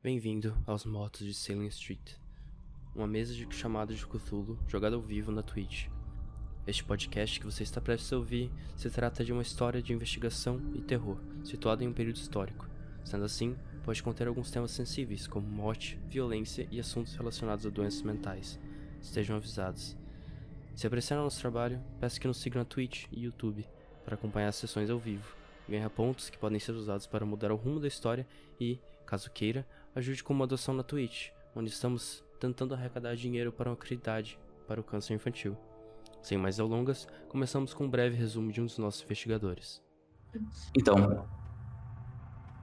Bem-vindo aos Motos de Salem Street, uma mesa de chamada de Cthulhu jogada ao vivo na Twitch. Este podcast que você está prestes a ouvir se trata de uma história de investigação e terror, situada em um período histórico. Sendo assim, pode conter alguns temas sensíveis, como morte, violência e assuntos relacionados a doenças mentais. Estejam avisados. Se apreciaram nosso trabalho, peço que nos sigam na Twitch e YouTube para acompanhar as sessões ao vivo, ganhar pontos que podem ser usados para mudar o rumo da história e, caso queira, ajude com uma doação na Twitch, onde estamos tentando arrecadar dinheiro para uma caridade para o câncer infantil. Sem mais delongas, começamos com um breve resumo de um dos nossos investigadores. Então,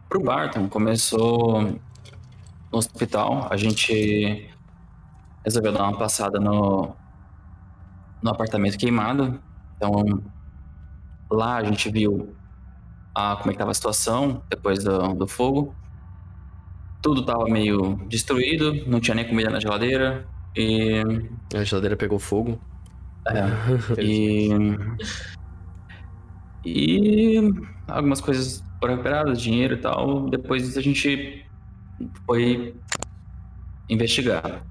pro Barton começou no hospital, a gente resolveu dar uma passada no, no apartamento queimado. Então, lá a gente viu a, como é que tava a situação depois do, do fogo. Tudo tava meio destruído, não tinha nem comida na geladeira. E. A geladeira pegou fogo. É, e. E algumas coisas foram recuperadas, dinheiro e tal. Depois a gente foi investigar.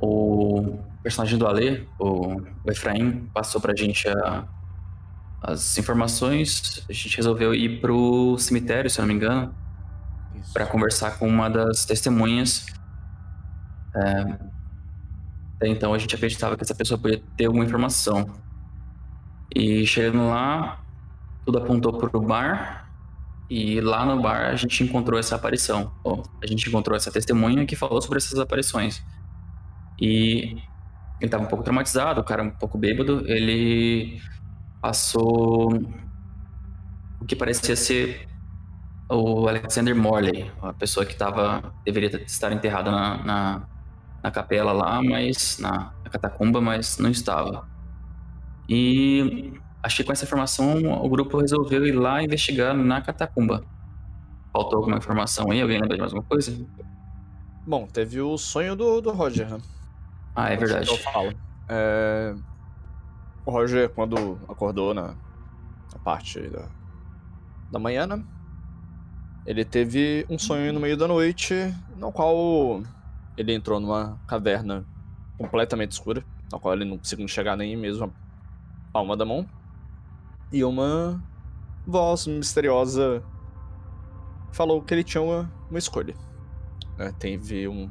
O personagem do Alê, o Efraim, passou pra gente a, as informações. A gente resolveu ir pro cemitério, se eu não me engano, para conversar com uma das testemunhas. É, até então a gente acreditava que essa pessoa podia ter alguma informação. E chegando lá, tudo apontou pro bar. E lá no bar a gente encontrou essa aparição. Bom, a gente encontrou essa testemunha que falou sobre essas aparições. E ele estava um pouco traumatizado, o cara um pouco bêbado. Ele passou o que parecia ser o Alexander Morley, a pessoa que tava, deveria estar enterrada na, na, na capela lá, mas na, na catacumba, mas não estava. E acho que com essa informação o grupo resolveu ir lá investigar na catacumba. Faltou alguma informação aí? Alguém lembra de mais alguma coisa? Bom, teve o sonho do, do Roger, né? Ah, é verdade. Eu falo. É... O Roger, quando acordou na, na parte da, da manhã, né? Ele teve um sonho no meio da noite, no qual ele entrou numa caverna completamente escura, na qual ele não conseguiu enxergar nem mesmo a palma da mão. E uma voz misteriosa falou que ele tinha uma, uma escolha. É, teve um,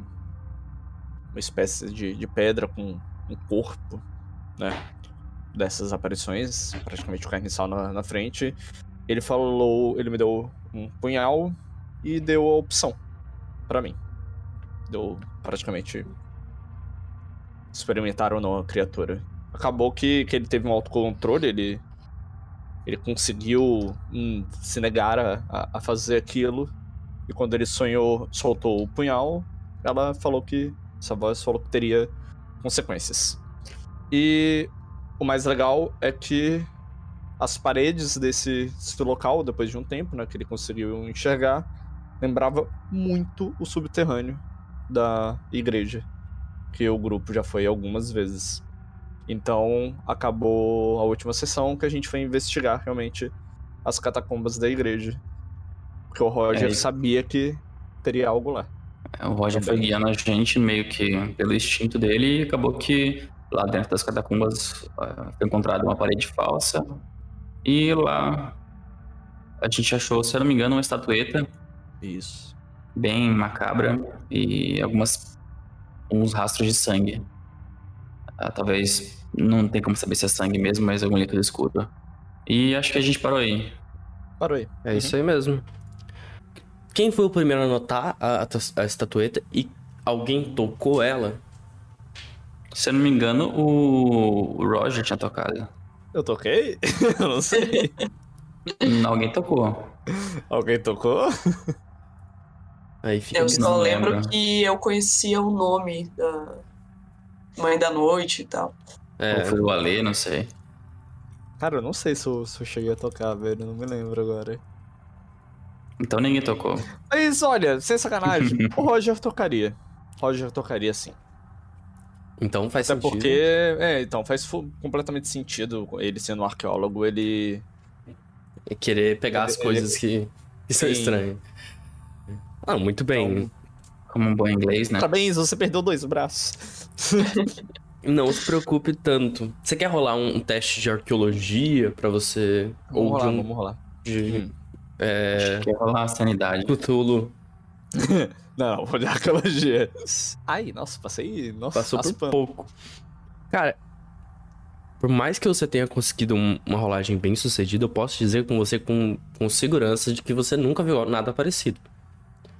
uma espécie de, de pedra com um corpo, né? Dessas aparições, praticamente o carniçal na, na frente. Ele falou, ele me deu um punhal e deu a opção para mim. Deu praticamente experimentar ou não a criatura. Acabou que, que ele teve um autocontrole, ele ele conseguiu hum, se negar a, a fazer aquilo. E quando ele sonhou, soltou o punhal, ela falou que essa voz falou que teria consequências. E o mais legal é que as paredes desse, desse, local, depois de um tempo, né, que ele conseguiu enxergar, lembrava muito o subterrâneo da igreja, que o grupo já foi algumas vezes. Então, acabou a última sessão que a gente foi investigar realmente as catacumbas da igreja. Porque o Roger é, sabia que teria algo lá. É, o Roger Também. foi guiando a gente meio que pelo instinto dele e acabou que lá dentro das catacumbas uh, foi encontrada uma parede falsa e lá a gente achou, se eu não me engano, uma estatueta. Isso. Bem macabra e algumas uns rastros de sangue. Uh, talvez não tem como saber se é sangue mesmo, mas algum líquido escuro. E acho que a gente parou aí. Parou aí. É uhum. isso aí mesmo. Quem foi o primeiro a notar a, a, a estatueta e alguém tocou ela? Se eu não me engano, o, o Roger tinha tocado. Eu toquei? eu não sei. alguém tocou. Alguém tocou? Aí fica eu só lembro lembra. que eu conhecia o nome da Mãe da Noite e tal. É, Ou foi o Ale, não sei. Cara, eu não sei se eu, se eu cheguei a tocar, velho. Não me lembro agora. Então ninguém tocou. Mas olha, sem sacanagem, o Roger tocaria. Roger tocaria sim. Então faz Até sentido. porque, é, então faz completamente sentido ele sendo um arqueólogo, ele. querer pegar ele, as coisas ele... que, que são estranhas. Ah, muito bem. Então, Como um bom inglês, né? Parabéns, você perdeu dois braços. Não se preocupe tanto. Você quer rolar um, um teste de arqueologia para você? Vamos ou rolar, de um, vamos rolar. de Hum. é, Quer rolar a sanidade. Cthulhu? não, vou de arqueologia. Ai, nossa, passei. Nossa, Passou por raspando. pouco. Cara, por mais que você tenha conseguido um- uma rolagem bem sucedida, eu posso dizer com você com, com segurança de que você nunca viu nada parecido.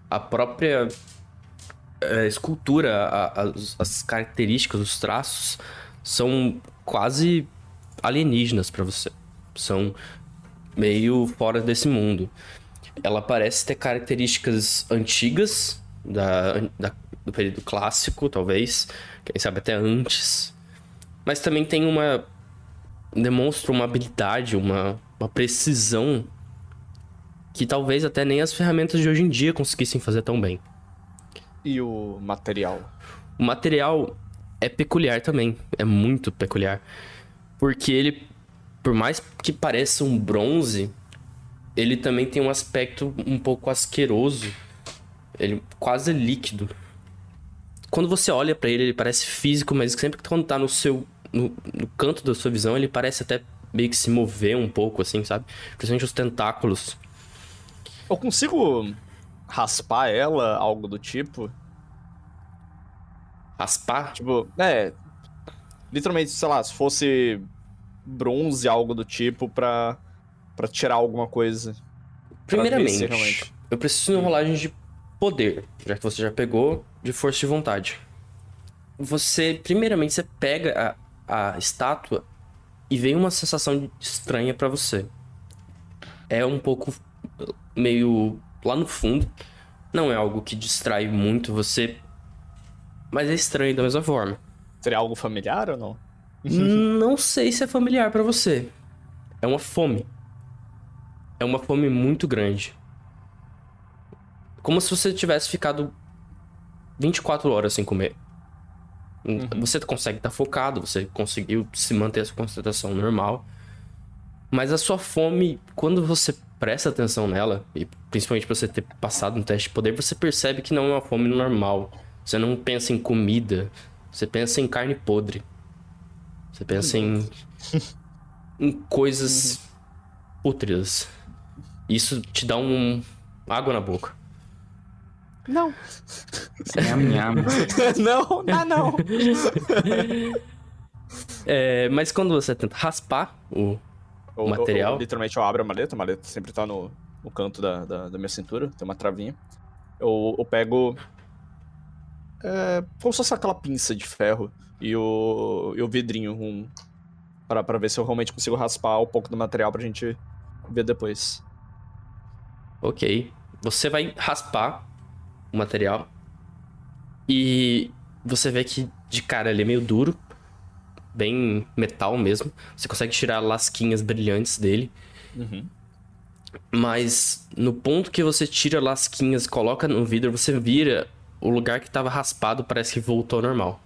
A própria é, escultura, a- as, as características, os traços são quase alienígenas pra você. São meio fora desse mundo. Ela parece ter características antigas da, da- do período clássico, talvez, quem sabe até antes. Mas também tem uma. demonstra uma habilidade, uma, uma precisão que talvez até nem as ferramentas de hoje em dia conseguissem fazer tão bem. E o material? O material é peculiar também, é muito peculiar. Porque ele, por mais que pareça um bronze, ele também tem um aspecto um pouco asqueroso. Ele quase líquido. Quando você olha pra ele, ele parece físico, mas sempre que quando tá no seu no, no canto da sua visão, ele parece até meio que se mover um pouco assim, sabe? Principalmente os tentáculos. Eu consigo raspar ela, algo do tipo? Raspar? Tipo, é. Literalmente, sei lá, se fosse bronze, algo do tipo, pra, pra tirar alguma coisa. Primeiramente, realmente- eu preciso de uma rolagem de poder, já que você já pegou de força de vontade. Você, primeiramente, você pega a, a estátua e vem uma sensação estranha pra você. É um pouco meio lá no fundo. Não é algo que distrai muito você, mas é estranho da mesma forma. Seria algo familiar ou não? Não sei se é familiar pra você. É uma fome. É uma fome muito grande. Como se você tivesse ficado 24 horas sem comer. Você consegue estar focado, você conseguiu se manter a sua concentração normal. Mas a sua fome, quando você presta atenção nela, e principalmente por você ter passado no teste de poder, você percebe que não é uma fome normal. Você não pensa em comida, você pensa em carne podre. Você pensa em, em coisas pútridas. Isso te dá um água na boca. Não. Nham, nham. não, não, não. É, mas quando você tenta raspar o, Eu- eu- Material? eu, literalmente eu abro a maleta, a maleta sempre tá no, no canto da, da, da minha cintura, tem uma travinha. Eu, eu pego. É, como se fosse aquela pinça de ferro e o, e o vidrinho um, pra ver se eu realmente consigo raspar um pouco do material pra gente ver depois. Ok. Você vai raspar o material. E você vê que de cara ele é meio duro. Bem metal mesmo. Você consegue tirar lasquinhas brilhantes dele. Uhum. Mas no ponto que você tira lasquinhas e coloca no vidro, você vira o lugar que tava raspado, parece que voltou ao normal.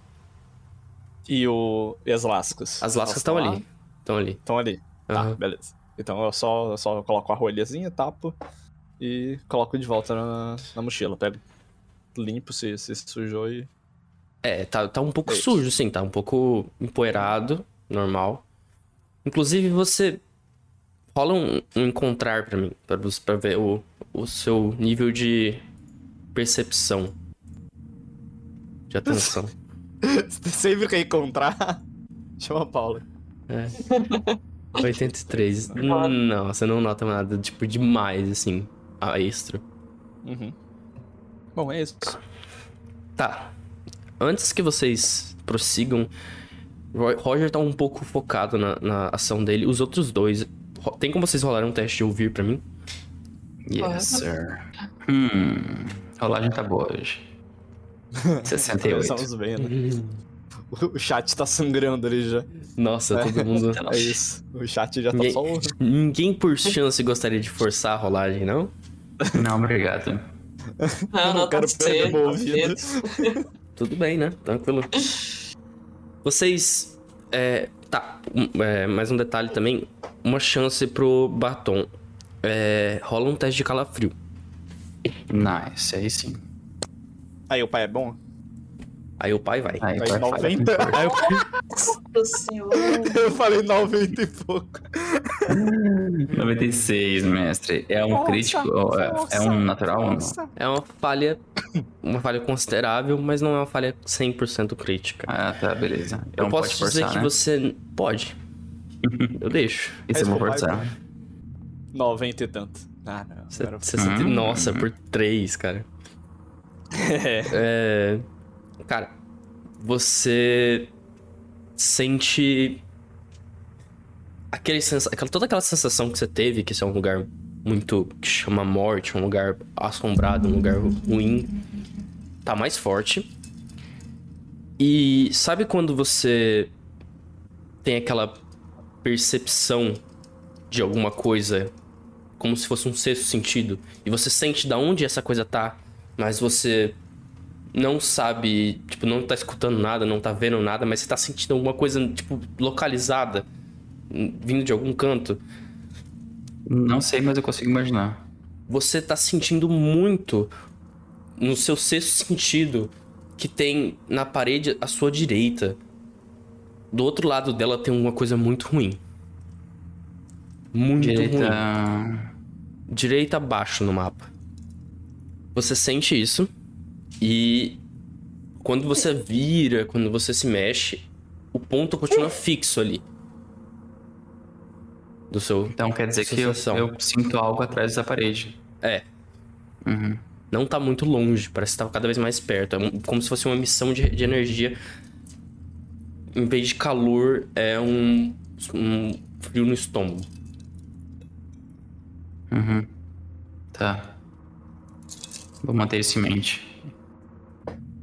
E, o, e as lascas? As lascas estão ali. Estão ali. Estão ali. Tá, beleza. Então eu só, eu só coloco a rolhazinha, tapo e coloco de volta na, na mochila. Pego, limpo se, se sujou e. É, tá, tá um pouco É sujo, sim, tá um pouco empoeirado, normal. Inclusive, você rola um, um encontrar pra mim, pra, você- pra ver o, o seu nível de percepção. De atenção. Você sempre quer encontrar. Chama a Paula. É. 83. Não, você não nota nada, tipo, demais, assim, a extra. Uhum. Bom, é isso. Tá. Antes que vocês prossigam, Roger tá um pouco focado na, na ação dele. Os outros dois. Tem como vocês rolarem um teste de ouvir pra mim? Yes, sir. Hum, a rolagem tá boa hoje. 68. Estamos bem, né? O chat tá sangrando ali já. Nossa, todo mundo. É isso. O chat já tá Ninguém, só. ninguém por chance gostaria de forçar a rolagem, não? Não, obrigado. Não, não não, quero tá perder cedo, meu tá ouvido. cedo. Tudo bem, né? Tranquilo. Vocês. É, tá. é, mais um detalhe também. Uma chance pro batom. É, rola um teste de calafrio. Nice, aí sim. Aí o pai é bom? Aí o pai vai. Aí, vai 90. Aí eu... eu falei 90 e pouco. 96, mestre. É um nossa, crítico? Nossa, é um natural nossa. não? É uma falha. Uma falha considerável, mas não é uma falha 100% crítica. Ah, tá, beleza. Então eu posso forçar, dizer que né? você pode. Eu deixo. Isso eu vou forçar. 90 e tanto. Ah, não. 60... Hum, nossa, hum. por 3, cara. é. é. Cara, você sente aquele aquela, toda aquela sensação que você teve que esse é um lugar muito que chama morte, um lugar assombrado, um lugar ruim, tá mais forte. E sabe quando você tem aquela percepção de alguma coisa como se fosse um sexto sentido e você sente da onde essa coisa tá, mas você não sabe, tipo, não tá escutando nada, não tá vendo nada, mas você tá sentindo alguma coisa, tipo, localizada, vindo de algum canto. Não sei, mas eu consigo imaginar. Você tá sentindo muito no seu sexto sentido que tem na parede à sua direita. Do outro lado dela tem uma coisa muito ruim. Muito direita... ruim. Direita abaixo no mapa. Você sente isso. E quando você vira, quando você se mexe, o ponto continua fixo ali. Do seu. Então quer dizer que eu, eu, sinto algo atrás da parede. É. Uhum. Não tá muito longe, parece que tá cada vez mais perto. É como se fosse uma emissão de, de energia. Em vez de calor, é um, um frio no estômago. Uhum. Tá. Vou manter isso em mente.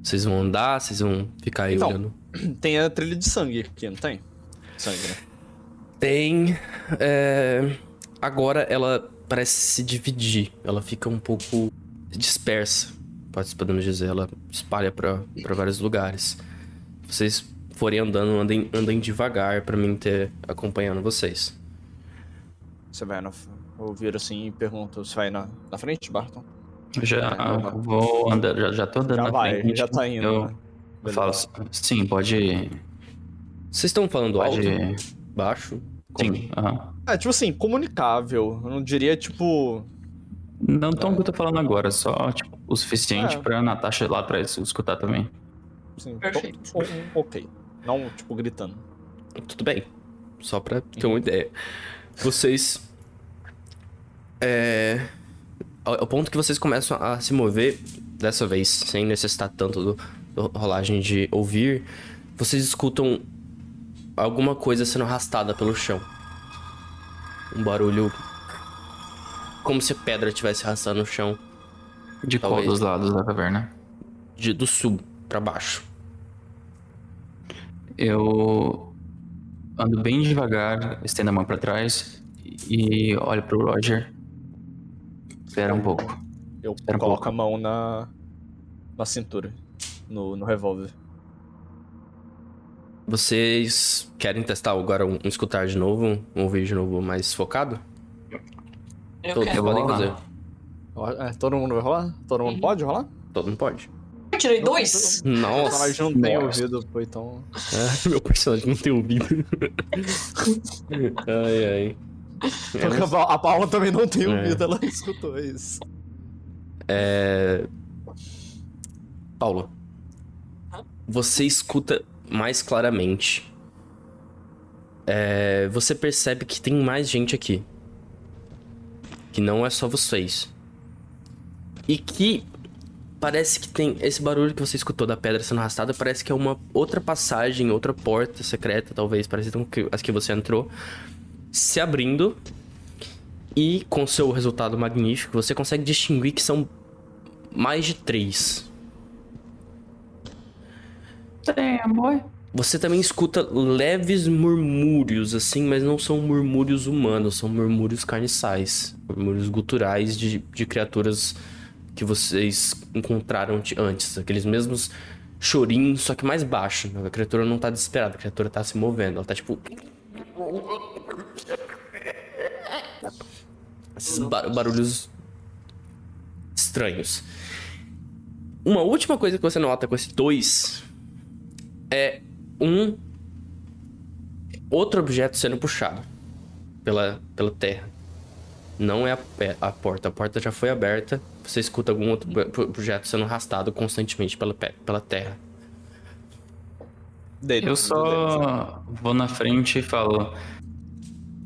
Vocês vão andar, vocês vão ficar aí então, olhando. Tem a trilha de sangue aqui, não tem? Sangue, né? Tem. É... Agora ela parece se dividir. Ela fica um pouco dispersa, podemos dizer. Ela espalha para vários lugares. Vocês forem andando, andem, andem devagar para mim ter acompanhando vocês. Você vai no, ouvir assim e pergunta: Você vai na, na frente, Barton? Já vou andando, já, já tô andando já na vai, frente. Já tá indo. Eu né? falo, sim, pode. Vocês estão falando pode... alto? Baixo? Sim. Uhum. É, tipo assim, comunicável. Eu não diria, tipo. Não tão é. que eu tô falando agora, só tipo, o suficiente é. pra Natasha lá atrás escutar também. Sim, Perfeito. ok. Não, tipo, gritando. Tudo bem. Só pra ter uma ideia. Vocês. É ao ponto que vocês começam a se mover, dessa vez, sem necessitar tanto do, do rolagem de ouvir, vocês escutam alguma coisa sendo arrastada pelo chão. Um barulho como se a pedra estivesse arrastando no chão. De qual dos lados da caverna? De, do sul para baixo. Eu ando bem devagar, estendo a mão para trás e olho pro Roger. Espera um pouco. Eu Espera coloco um a mão na, na cintura, no, no revólver. Vocês querem testar agora um, um escutar de novo, um ouvir de novo mais focado? Eu Todos quero. podem fazer. É, todo mundo vai rolar? Todo mundo pode rolar? Todo mundo pode. Eu tirei dois? Nossa. Mas não tem ouvido, pô, então. É, meu personagem não tem ouvido. ai, ai. Porque a Paula também não tem ouvido, é. ela escutou isso. É. Paula. Você escuta mais claramente. É... Você percebe que tem mais gente aqui. Que não é só vocês. E que parece que tem esse barulho que você escutou da pedra sendo arrastada, parece que é uma outra passagem, outra porta secreta, talvez, parece que as que você entrou se abrindo e com seu resultado magnífico, você consegue distinguir que são mais de três. Damn, boy. Você também escuta leves murmúrios, assim, mas não são murmúrios humanos, são murmúrios carniçais. Murmúrios guturais de, de criaturas que vocês encontraram antes. Aqueles mesmos chorinhos, só que mais baixo. A criatura não tá desesperada, a criatura tá se movendo. Ela tá tipo. Esses bar barulhos estranhos. Uma última coisa que você nota com esse 2 é um outro objeto sendo puxado pela, pela terra. Não é a, a porta. A porta já foi aberta. Você escuta algum outro projeto sendo arrastado constantemente pela, pela terra. Eu só vou na frente e falo.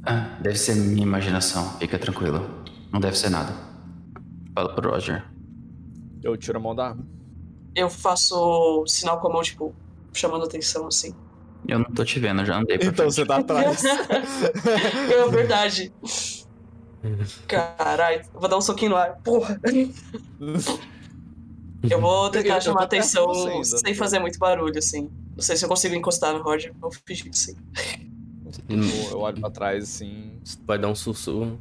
Ah, deve ser minha imaginação. Fica tranquilo. Não deve ser nada. Fala pro Roger. Eu tiro a mão da arma. Eu faço sinal com a mão, tipo, chamando atenção, assim. Eu não tô te vendo, já andei pra Então frente. você tá atrás. é verdade. Caralho, vou dar um soquinho no ar. Porra. Eu vou tentar eu, chamar eu atenção ainda, sem né? fazer muito barulho, assim. Não sei se eu consigo encostar no Roger. Vou fingir que sim. Eu olho pra trás, assim. Vai dar um sussurro.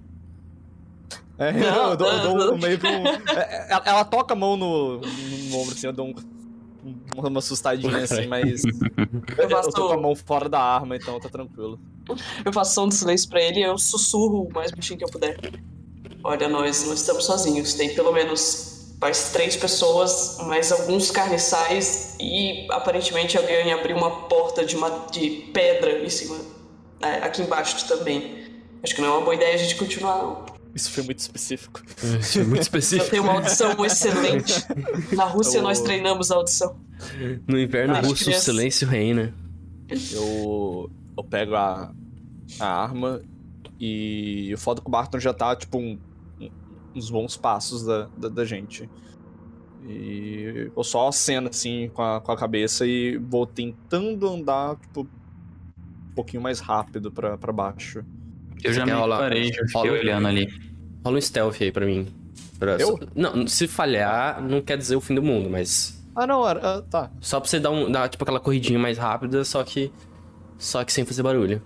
É, não, eu dou, eu dou um, meio que um. É, ela, ela, toca a mão no, no, no, ombro, assim, eu dou um, uma assustadinha, assim, mas. Eu, faço... eu tô com a mão fora da arma, então tá tranquilo. Eu faço som de silêncio pra ele e eu sussurro o mais baixinho que eu puder. Olha, nós não estamos sozinhos. Tem pelo menos mais três pessoas, mais alguns carniçais e aparentemente alguém abriu uma porta de, uma, de pedra em cima, aqui embaixo também. Acho que não é uma boa ideia a gente continuar, não. Isso foi muito específico. Isso foi muito específico. Eu tenho uma audição excelente. Na Rússia nós treinamos a audição. No inverno russo, o silêncio reina. Eu, eu pego a, a arma e o foda que o Barton já tá, tipo, um, uns bons passos da, da, da, gente. E eu só aceno, assim, com a, com a cabeça e vou tentando andar, tipo, pouquinho mais rápido pra, pra baixo. Eu já me rolar... parei, já fiquei rola... olhando ali. Rola um stealth aí pra mim. Pra... Eu? Não, se falhar, não quer dizer o fim do mundo, mas... Ah, não, uh, tá. Só pra você dar, um, dar, tipo, aquela corridinha mais rápida, só que... Só que sem fazer barulho.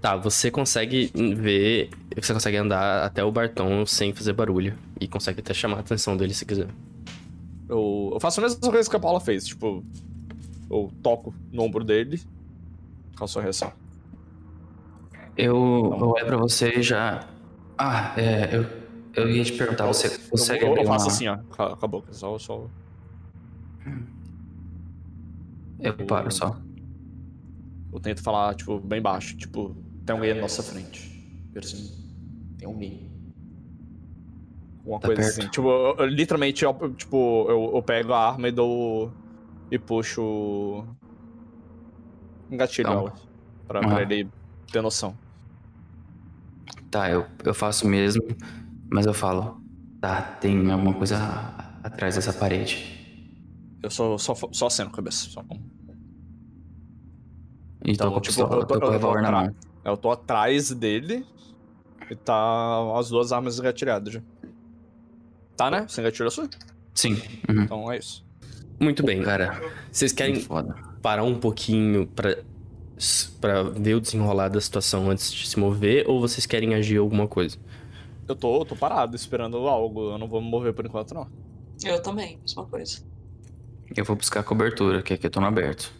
Tá, você consegue ver... Você consegue andar até o Barton sem fazer barulho. E consegue até chamar a atenção dele se quiser. Eu, eu faço a mesma coisa que a Paula fez, tipo... Eu toco no ombro dele. Qual a sua reação? Eu, eu olho pra você já. Ah, é. Eu, eu ia te perguntar, você consegue eu, abrir eu faço uma... assim, ó, com a boca, só. só... Eu paro só. Eu tento falar, tipo, bem baixo, tipo, tem alguém na nossa frente. Assim, tem alguém. Uma tá coisa perto. assim. Tipo, eu, eu, literalmente, eu, tipo, eu, eu pego a arma e dou. e puxo. Um gatilho então. Pra, uhum. pra ele ter noção. Tá, eu, eu faço mesmo, mas eu falo, tá, tem alguma coisa atrás dessa parede. Eu só, só, só aceno a cabeça, só. Então, tô com tipo, pistola, eu tô, tô com o revólver na mão. Eu tô atrás dele e tá as duas armas engatilhadas já. Tá, né? Você engatilhou a sua? Sim. Uhum. Então é isso. Muito bem, cara. Vocês querem parar um pouquinho pra para ver o desenrolar da situação antes de se mover ou vocês querem agir alguma coisa? Eu tô, tô parado esperando algo, eu não vou me mover por enquanto não. Eu também, mesma coisa. Eu vou buscar cobertura, que aqui eu tô no aberto.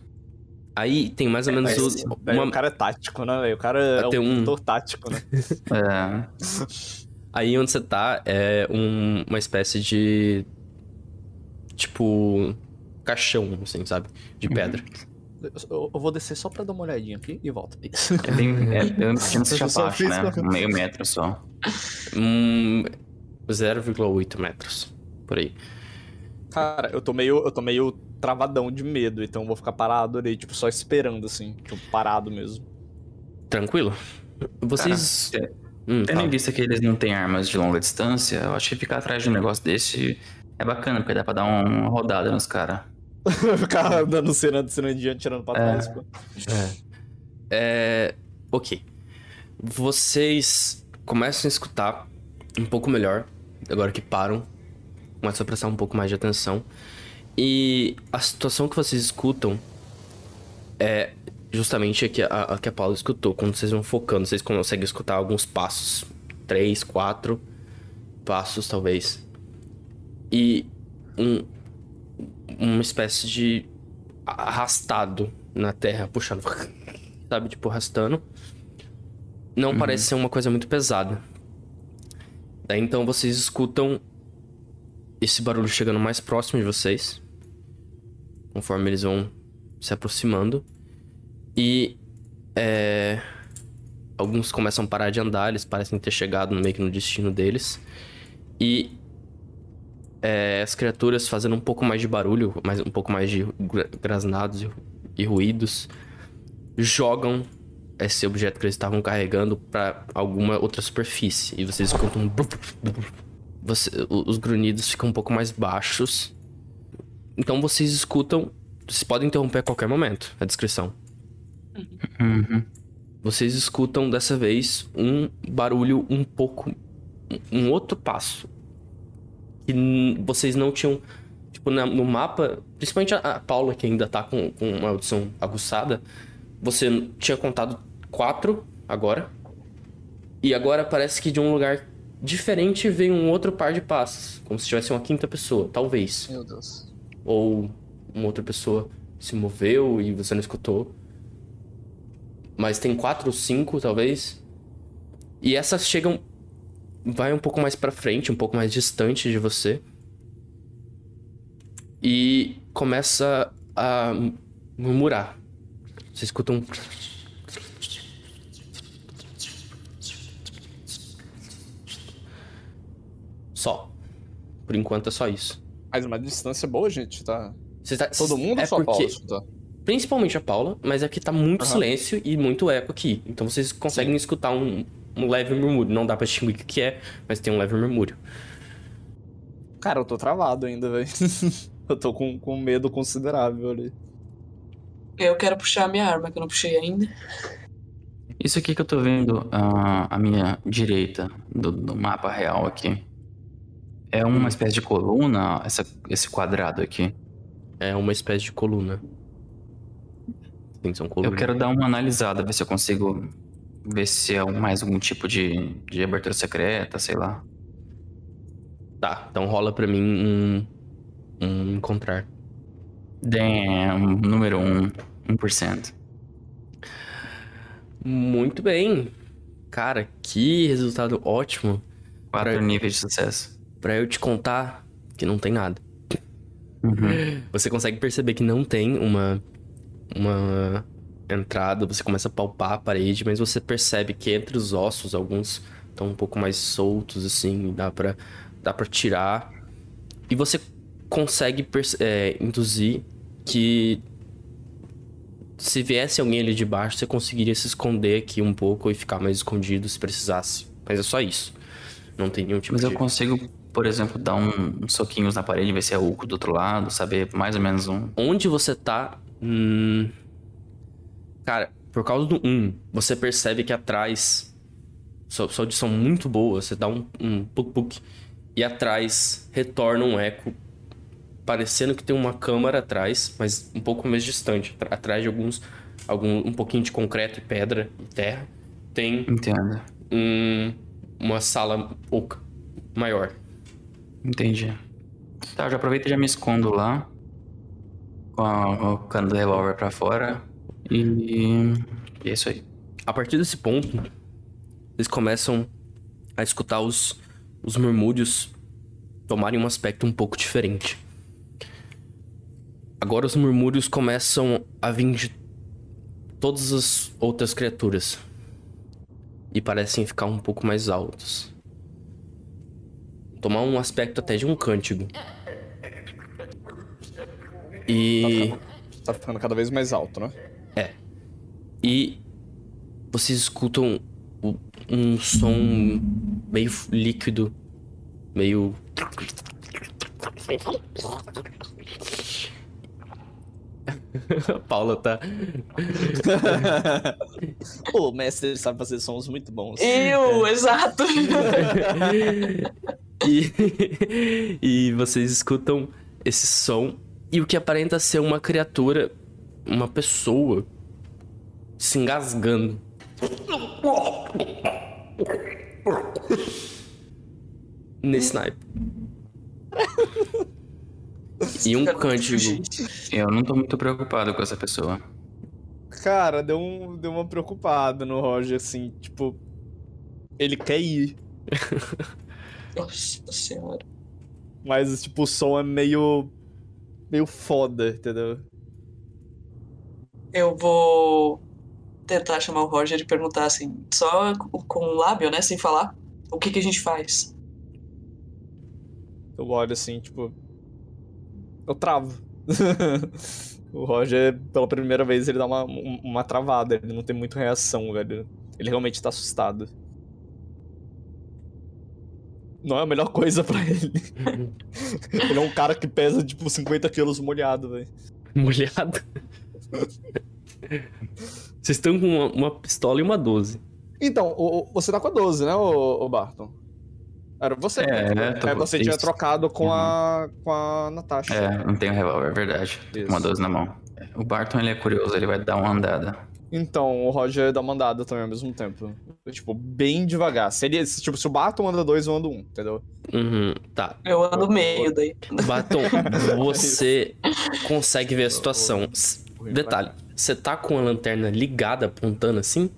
Aí tem mais ou menos é, o, uma... o cara é tático, né, O cara é um, um motor tático, né? é. Aí onde você tá é um, uma espécie de. Tipo. caixão, assim, sabe? De pedra. Eu, eu, vou descer só pra dar uma olhadinha aqui e volto. É bem. É, eu imagino que baixo, né? Um meio metro só. Hum, 0,8 metros. Por aí. Cara, eu tô meio. Eu tô meio travadão de medo, então eu vou ficar parado ali, tipo, só esperando, assim, tipo, parado mesmo. Tranquilo. Vocês. Cara, hum, tendo em vista que eles não têm armas de longa distância, eu acho que ficar atrás de um negócio desse é bacana, porque dá pra dar uma rodada nos caras. Ficar andando cena, cena adiante, tirando pra trás, é. É. é. Ok. Vocês começam a escutar um pouco melhor, agora que param. Começam a prestar um pouco mais de atenção. E a situação que vocês escutam é justamente a que a, a, que a Paula escutou. Quando vocês vão focando, vocês conseguem escutar alguns passos. Três, quatro passos, talvez. E um, uma espécie de arrastado na terra, puxando, sabe, tipo arrastando. Não uhum. parece ser uma coisa muito pesada. Daí então vocês escutam esse barulho chegando mais próximo de vocês. conforme eles vão se aproximando. E é, alguns começam a parar de andar, eles parecem ter chegado meio que no destino deles. E é, as criaturas fazendo um pouco mais de barulho, mais, um pouco mais de gra- grasnados e, ruídos, jogam esse objeto que eles estavam carregando para alguma outra superfície. E vocês escutam um. Você- os grunhidos ficam um pouco mais baixos. Então vocês escutam. Vocês podem interromper a qualquer momento a descrição. Uhum. Vocês escutam dessa vez um barulho um pouco. um outro passo. Que vocês não tinham. Tipo, na- no mapa, principalmente a, a Paula, que ainda tá com, com uma audição aguçada, você tinha contado quatro agora. E agora parece que de um lugar diferente veio um outro par de passos. Como se tivesse uma quinta pessoa, talvez. Meu Deus. Ou uma outra pessoa se moveu e você não escutou. Mas tem quatro ou cinco, talvez. E essas chegam. Vai um pouco mais pra frente, um pouco mais distante de você. E começa a murmurar. Você escuta um. Só. Por enquanto é só isso. Mas uma distância boa, gente, tá? Tá- Todo mundo é só a porque, Paula? Principalmente a Paula, mas é que tá muito Aham. silêncio e muito eco aqui. Então vocês conseguem escutar um, um leve murmúrio. Não dá pra distinguir o que é, mas tem um leve murmúrio. Cara, eu tô travado ainda, velho. eu tô com, com medo considerável ali. Eu quero puxar a minha arma, que eu não puxei ainda. Isso aqui que eu tô vendo à, à minha direita do, do mapa real aqui. É uma espécie de coluna, essa, esse quadrado aqui. É uma espécie de coluna. Sim, são Eu colunas. quero dar uma analisada, ver se eu consigo ver se é mais algum tipo de, de abertura secreta, sei lá. Tá, então rola pra mim um. Um encontrar. Damn, número 1, 1%. Muito bem. Cara, que resultado ótimo. Quatro Pra- níveis de sucesso. Pra eu te contar que não tem nada. Uhum. Você consegue perceber que não tem uma uma entrada, você começa a palpar a parede, mas você percebe que entre os ossos alguns estão um pouco mais soltos assim, dá pra dá tirar. E você consegue é, induzir que se viesse alguém ali de baixo, você conseguiria se esconder aqui um pouco e ficar mais escondido se precisasse. Mas é só isso. Não tem nenhum tipo Mas de eu consigo, por exemplo, dar um, uns soquinhos na parede, ver se é oco do outro lado, saber mais ou menos um. onde você tá. hum, Cara, por causa do 1, você percebe que atrás. Sua, sua audição muito boa, você dá um, um puk-puk. E atrás retorna um eco. Parecendo que tem uma câmara atrás, mas um pouco mais distante. Atrás de alguns. Algum, um pouquinho de concreto e pedra e terra. Tem Entendo. um, uma sala oca maior. Entendi. Tá, já aproveito e já me escondo lá. Com a- o cano do revólver pra fora. E. E é isso aí. A partir desse ponto, eles começam a escutar os, os murmúrios tomarem um aspecto um pouco diferente. Agora os murmúrios começam a vir de todas as outras criaturas. E parecem ficar um pouco mais altos. Tomar um aspecto até de um cântico. E. Tá ficando cada vez mais alto, né? E vocês escutam um som meio líquido, meio. A Paula tá. o mestre sabe fazer sons muito bons. Eu, exato. E, e vocês escutam esse som e o que aparenta ser uma criatura, uma pessoa, se engasgando. Nesse naipe. E um cântico. Eu não tô muito preocupado com essa pessoa. Cara, deu, um, deu uma preocupada no Roger, assim, tipo. Ele quer ir, Nossa senhora. mas, tipo, o som é meio. meio foda, entendeu? Eu vou tentar chamar o Roger e perguntar assim, só com o lábio, né? Sem falar. O que, que a gente faz? Eu olho assim, tipo. Eu travo. o Roger, pela primeira vez, ele dá uma, uma travada. Ele não tem muita reação, velho. Ele realmente tá assustado. Não é a melhor coisa pra ele. ele é um cara que pesa, tipo, 50 quilos molhado, velho. Molhado? Vocês estão com uma, uma, pistola e uma 12. Então, o, você tá com a 12, né, o, o Barton? Era você. É, né? é você tinha trocado com, uhum. a, com a Natasha. É, não tem revólver, é verdade. Isso. Uma 12 na mão. O Barton, ele é curioso, ele vai dar uma andada. Então, o Roger dá uma andada também ao mesmo tempo. Tipo, bem devagar. Se ele, tipo, se o Barton anda dois, eu ando um, entendeu? Uhum, tá. Eu ando meio daí. Batom, você consegue ver a situação. Detalhe, você tá com a lanterna ligada, apontando assim?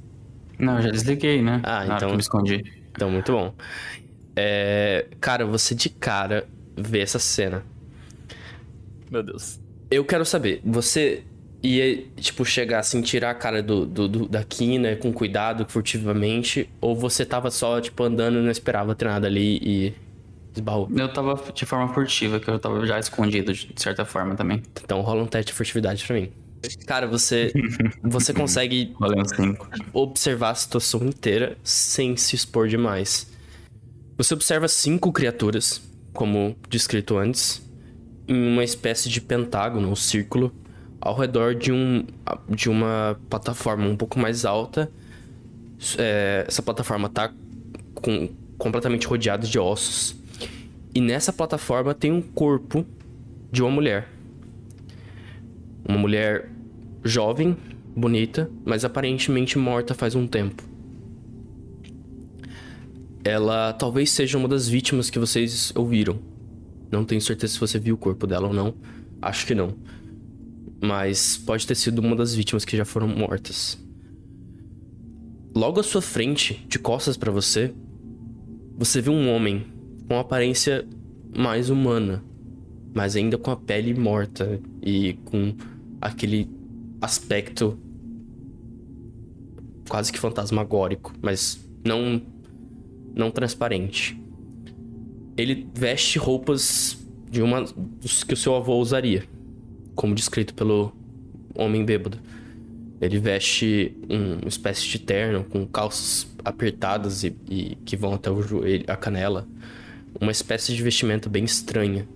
Não, já desliguei, né? Ah, então. me escondi. Então, muito bom. É... Cara, você de cara vê essa cena. Meu Deus. Eu quero saber, você ia, tipo, chegar assim, tirar a cara do, do, do, da quina com cuidado, furtivamente, ou você tava só, tipo, andando e não esperava ter nada ali e esbarrou? Eu tava de forma furtiva, que eu tava já escondido de certa forma também. Então rola um teste de furtividade pra mim. Cara, você você consegue observar a situação inteira sem se expor demais. Você observa cinco criaturas, como descrito antes, em uma espécie de pentágono ou círculo ao redor de, um, de uma plataforma um pouco mais alta. É, essa plataforma está com, completamente rodeada de ossos. E nessa plataforma tem um corpo de uma mulher. Uma mulher jovem, bonita, mas aparentemente morta faz um tempo. Ela talvez seja uma das vítimas que vocês ouviram. Não tenho certeza se você viu o corpo dela ou não. Acho que não mas pode ter sido uma das vítimas que já foram mortas. Logo à sua frente, de costas para você, você vê um homem com aparência mais humana, mas ainda com a pele morta e com aquele aspecto quase que fantasmagórico, mas não não transparente. Ele veste roupas de uma que o seu avô usaria como descrito pelo homem bêbado. Ele veste uma espécie de terno com calças apertadas e, e, que vão até o joelho, a canela. Uma espécie de vestimenta bem estranha.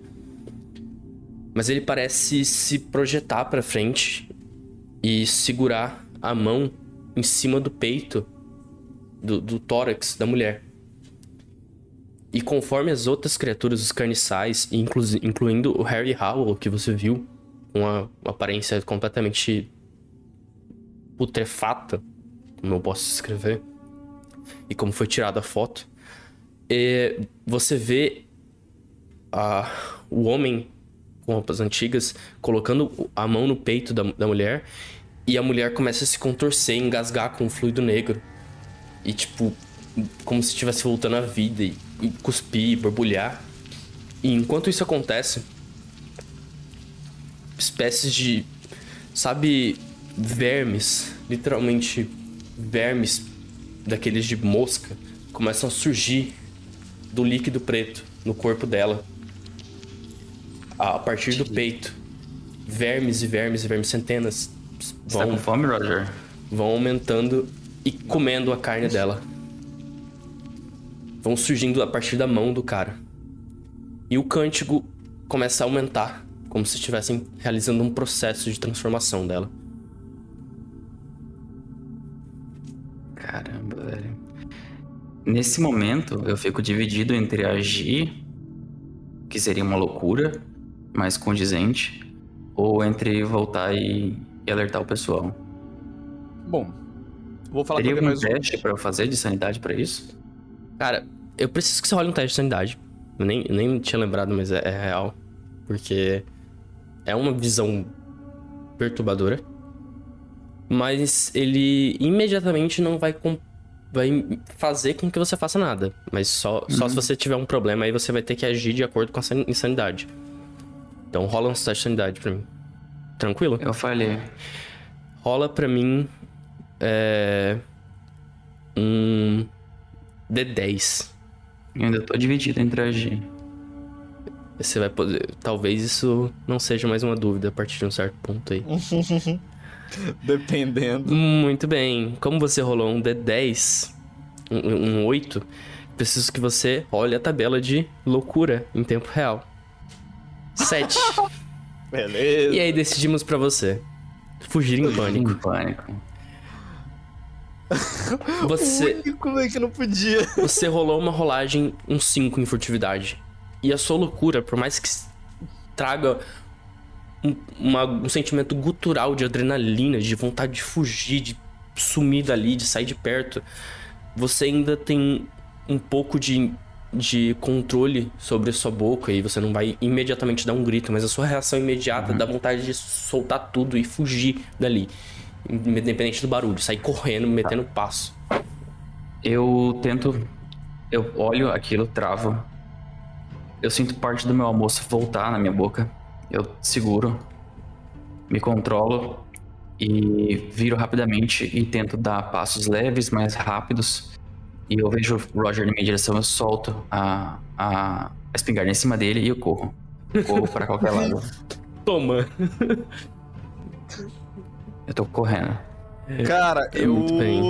Mas ele parece se projetar para frente e segurar a mão em cima do peito do, do tórax da mulher. E conforme as outras criaturas, os carniçais, inclu incluindo o Harry Howell que você viu, uma, uma aparência completamente putrefata, como eu posso escrever, e como foi tirada a foto. E você vê a, o homem com roupas antigas colocando a mão no peito da, da mulher e a mulher começa a se contorcer, engasgar com o fluido negro. E tipo, como se estivesse voltando à vida e, e cuspir, borbulhar. E enquanto isso acontece, espécies de. Sabe, vermes, literalmente vermes daqueles de mosca, começam a surgir do líquido preto no corpo dela. A partir do peito. Vermes e vermes e vermes, centenas. Vão, Você tá com fome, Roger? Vão aumentando e comendo a carne dela. Vão surgindo a partir da mão do cara. E o cântico começa a aumentar como se estivessem realizando um processo de transformação dela. Caramba, velho. Nesse momento, eu fico dividido entre agir, que seria uma loucura, mais condizente, ou entre voltar e, e alertar o pessoal. Bom, vou falar Teria algum mais teste um... para eu fazer de sanidade para isso? Cara, eu preciso que você role um teste de sanidade. Eu nem, eu nem tinha lembrado, mas é, é real. Porque é uma visão perturbadora. Mas ele imediatamente não vai, vai fazer com que você faça nada. Mas só, uhum. só se você tiver um problema, aí você vai ter que agir de acordo com a insanidade. Então rola um teste de sanidade pra mim. Tranquilo? Eu falhei. Rola pra mim. É. Um. D10. Eu ainda tô dividido entre agir. Você vai poder. Talvez isso não seja mais uma dúvida a partir de um certo ponto aí. Dependendo. Muito bem. Como você rolou um D10, um, um 8, preciso que você olhe a tabela de loucura em tempo real. 7. Beleza. e aí decidimos pra você. Fugir em pânico. Em pânico. Você, Como é que não podia? você rolou uma rolagem, um 5 em furtividade. E a sua loucura, por mais que traga um, uma- um sentimento gutural de adrenalina, de vontade de fugir, de sumir dali, de sair de perto, você ainda tem um pouco de, de controle sobre a sua boca e você não vai imediatamente dar um grito, mas a sua reação imediata dá vontade de soltar tudo e fugir dali. Independente do barulho, sair correndo, metendo passo. Eu tento. Eu olho aquilo, travo. Eu sinto parte do meu almoço voltar na minha boca. Eu seguro, me controlo e viro rapidamente e tento dar passos leves, mais rápidos. E eu vejo o Roger na minha direção, eu solto a, a, a espingarda em cima dele e eu corro. Corro pra qualquer lado. Toma! Eu tô correndo. Cara, É eu. muito bem.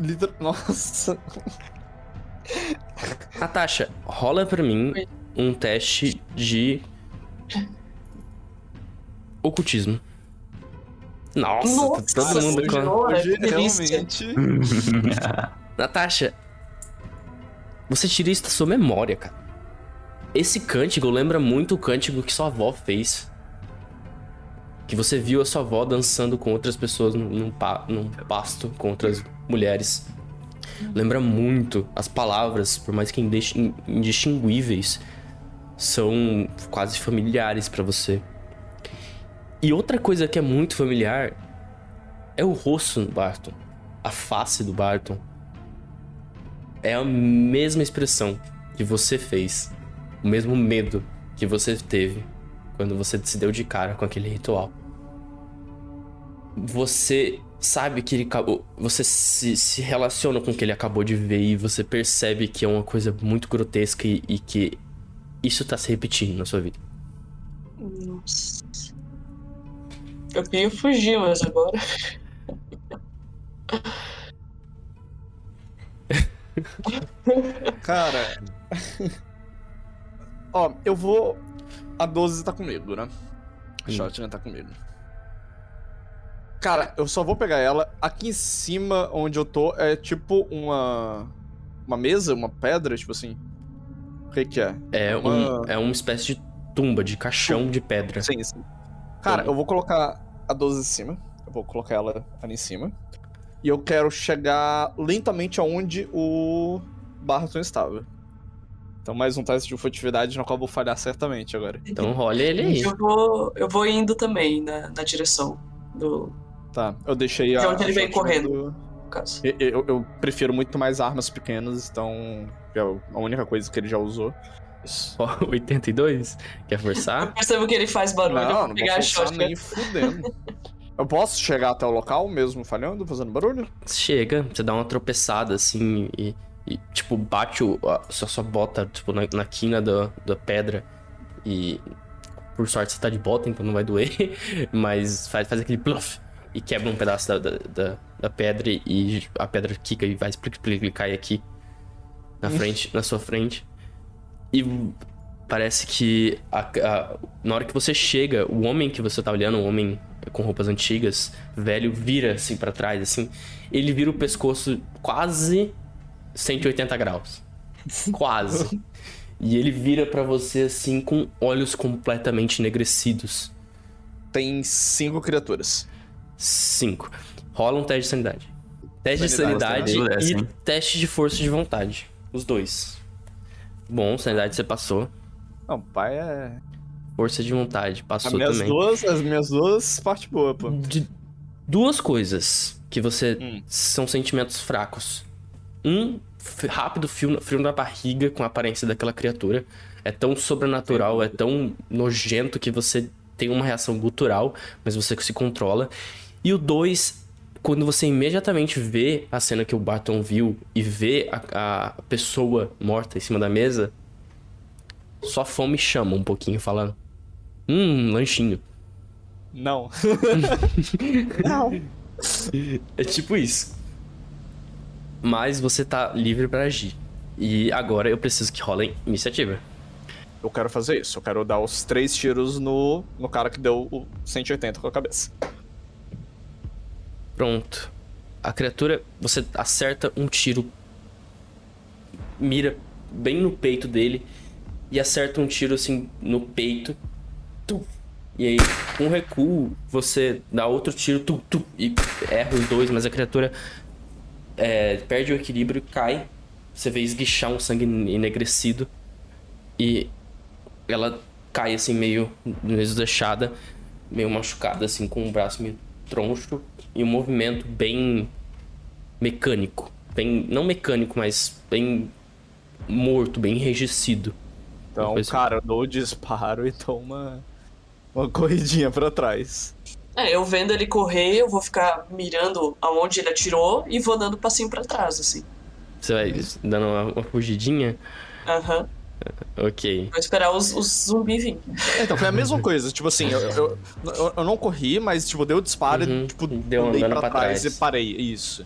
Liter... Nossa. Natasha, rola pra mim um teste de ocultismo. Nossa, Nossa, todo mundo com. Realmente. Natasha, você tira isso da sua memória, cara. Esse cântico lembra muito o cântico que sua avó fez. Que você viu a sua avó dançando com outras pessoas num, pa- num pasto com outras mulheres. Lembra muito as palavras, por mais que indis- indistinguíveis, são quase familiares pra você. E outra coisa que é muito familiar é o rosto do Barton, a face do Barton é a mesma expressão que você fez, o mesmo medo que você teve quando você se deu de cara com aquele ritual. Você sabe que ele acabou. Você se, se relaciona com o que ele acabou de ver e você percebe que é uma coisa muito grotesca e, e que isso tá se repetindo na sua vida. Nossa. Eu queria fugir, mas agora. Cara. Ó, eu vou. A 12 tá comigo, né? A Hum. Shotgun tá comigo. Cara, eu só vou pegar ela. Aqui em cima, onde eu tô, é tipo uma. Uma mesa, uma pedra, tipo assim. O que que é? É, Uma- um, é uma espécie de tumba, de caixão de pedra. Sim, sim. Cara, eu vou colocar a 12 em cima. Eu vou colocar ela ali em cima. E eu quero chegar lentamente aonde o Barton estava. Então, mais um teste de furtividade no qual eu vou falhar certamente agora. Então rola ele aí. Eu vou, eu vou indo também na, na direção do Tá, eu deixei a. De onde ele vem correndo. do- caso. Eu, eu- eu prefiro muito mais armas pequenas, então. É a única coisa que ele já usou. Isso. Ó, 82? Quer Eu forçar? percebo que ele faz barulho, eu Não, vou não vou pegar a forçar nem fudendo. Eu posso chegar até o local mesmo falhando, fazendo barulho? Chega, você dá uma tropeçada assim e, e, tipo, bate o, a sua, sua bota tipo, na, na quina da, da pedra e por sorte você tá de bota, então não vai doer, mas faz, faz aquele pluff e quebra um pedaço da, da, da, da pedra e a pedra quica e vai explic, explic, e cai aqui na frente, na sua frente. E parece que a- a- na hora que você chega, o homem que você tá olhando, um homem com roupas antigas, velho, vira assim pra trás, assim. Ele vira o pescoço quase 180 graus. Quase. E ele vira pra você assim com olhos completamente enegrecidos. Tem cinco criaturas. 5. Rola um teste de sanidade. Teste de Sanidade, sanidade e teste de força de vontade. Os dois. Bom, sanidade você passou. Não, o pai é. Força de vontade As passou minhas também. duas, as minhas duas parte boa, pô. De duas coisas que você Hum. são sentimentos fracos. Um rápido frio, frio na barriga com a aparência daquela criatura. É tão sobrenatural, é tão nojento que você tem uma reação gutural, mas você se controla. E o 2, quando você imediatamente vê a cena que o Barton viu e vê a, a pessoa morta em cima da mesa, sua fome chama um pouquinho, falando: Hum, lanchinho. Não. É tipo isso. Mas você tá livre pra agir. E agora eu preciso que rolem iniciativa. Eu quero fazer isso. Eu quero dar os três tiros no, no cara que deu o 180 com a cabeça. Pronto. A criatura, você acerta um tiro, mira bem no peito dele e acerta um tiro assim no peito. E aí, com recuo, você dá outro tiro e erra os dois, mas a criatura é, perde o equilíbrio cai. Você vê esguichar um sangue enegrecido e ela cai assim meio desleixada, meio machucada assim com o braço meio troncho e um movimento bem mecânico, bem não mecânico, mas bem morto, bem enrijecido. Então, Depois- cara, eu dou o disparo e dou uma, uma corridinha pra trás. É, eu vendo ele correr, eu vou ficar mirando aonde ele atirou e vou dando passinho pra trás, assim. Você vai dando uma, uma fugidinha? Aham. Ok. Vou esperar os, os zumbis vir. É, Então, foi a mesma coisa. Tipo assim, eu, eu, eu- eu não corri, mas, tipo, dei o disparo Uhum. e, tipo, Deu andei andando pra, pra trás, trás. e parei. Isso.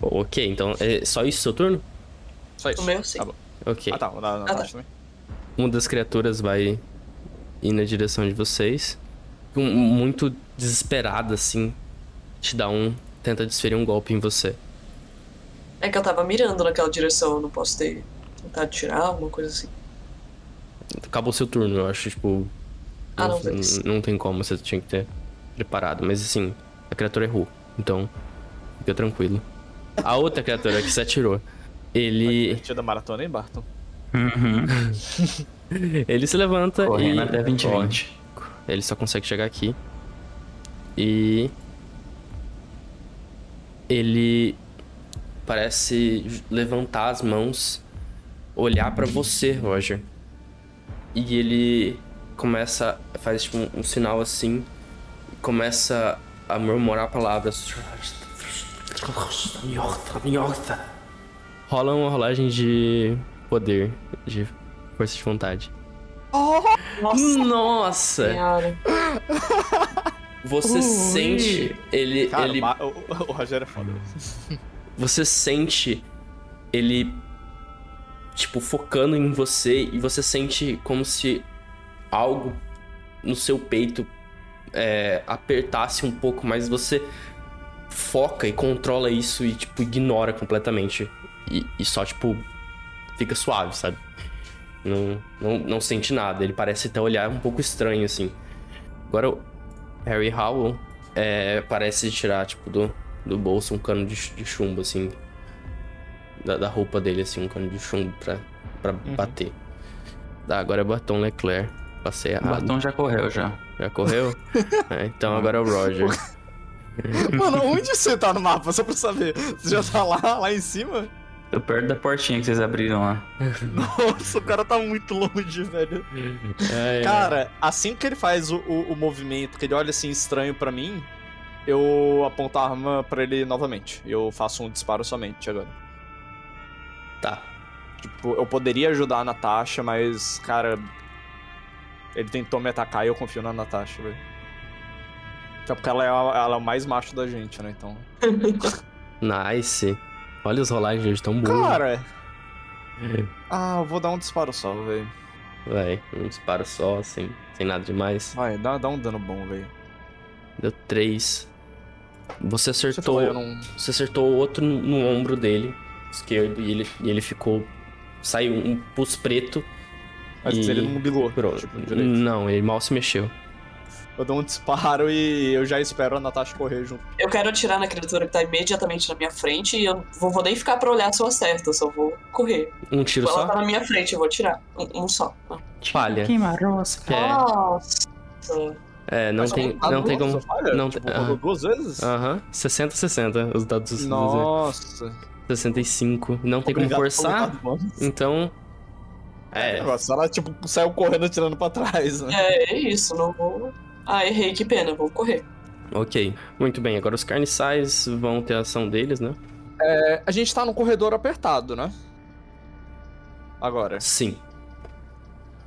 Ok, então é só isso seu turno? Só isso. O meu, sim. Tá bom. Ok. Ah, tá. Na, na Ah, tá. também. Uma das criaturas vai ir na direção de vocês. Com- Muito desesperada, assim. Te dá um. Tenta desferir um golpe em você. É que eu tava mirando naquela direção, eu não posso ter tentado tirar, alguma coisa assim. Acabou seu turno, eu acho, tipo. Ah, não, não, não tem como, você tinha que ter preparado. Mas assim, a criatura errou. Então, fica tranquilo. A outra criatura que se atirou. Ele. Divertida maratona, hein, Barton? Uhum. Ele se levanta Correndo e. até corre. 2020. Ele só consegue chegar aqui. E. Ele parece levantar as mãos, olhar pra você, Roger. E ele começa, faz tipo um, um sinal assim, e começa a murmurar palavras. Rola uma rolagem de poder, de força de vontade. Nossa Nossa! senhora. Você Ui. sente ele, Cara, ele, o, o Rogério é foda. você sente ele tipo focando em você e você sente como se algo no seu peito é, apertasse um pouco, mas você foca e controla isso e tipo ignora completamente e, e só tipo fica suave, sabe? Não, não, não sente nada. Ele parece até olhar um pouco estranho assim. Agora o Harry Howell é, parece tirar tipo do, do bolso um cano de, de chumbo assim da, da roupa dele assim um cano de chumbo pra, pra bater. Tá, agora é Batom Leclerc. Passei O errado. batom já correu já. Já correu? É, então agora é o Roger. Mano, onde você tá no mapa? Só pra saber. Você já tá lá, lá em cima? Tô perto da portinha que vocês abriram lá. Nossa, o cara tá muito longe, velho. É, é. Cara, assim que ele faz o, o, o movimento, que ele olha assim estranho pra mim, eu aponto a arma pra ele novamente. Eu faço um disparo somente agora. Tá. Tipo, eu poderia ajudar a Natasha, mas, cara. Ele tentou me atacar e eu confio na Natasha, velho. Até porque ela é, a- ela é o mais macho da gente, né? Então. Nice. Olha os rolagens hoje tão boas. Cara. Ah, eu vou dar um disparo só, velho. Vai, um disparo só, sem, sem nada demais. Vai, dá, dá um dano bom, velho. Deu três. Você Você acertou. falou, eu não. Você acertou o outro no, no ombro dele, esquerdo, e ele, e ele ficou. Saiu um pus preto. Mas e- ele não Pronto. tipo. Não, ele mal se mexeu. Eu dou um disparo e eu já espero a Natasha correr junto. Eu quero atirar na criatura que tá imediatamente na minha frente e eu vou, vou nem ficar pra olhar se eu acerto, eu só vou correr. Um tiro Ela tá só? na minha frente, eu vou atirar. Um, um só. Falha. Queima-rosca. É. Nossa. É, não Mas tem, não tem duas, como. falha? não tipo, aham. duas vezes? Aham, 60 60 os dados. Nossa. 65. Não tem como Obrigado pelo forçar. Então. É. Agora, se ela, tipo, saiu correndo atirando pra trás, né? É, é isso, não vou. Ah, errei, que pena, vou correr. Ok. Muito bem. Agora os carniçais vão ter a ação deles, né? É, a gente tá num corredor apertado, né? Agora. Sim.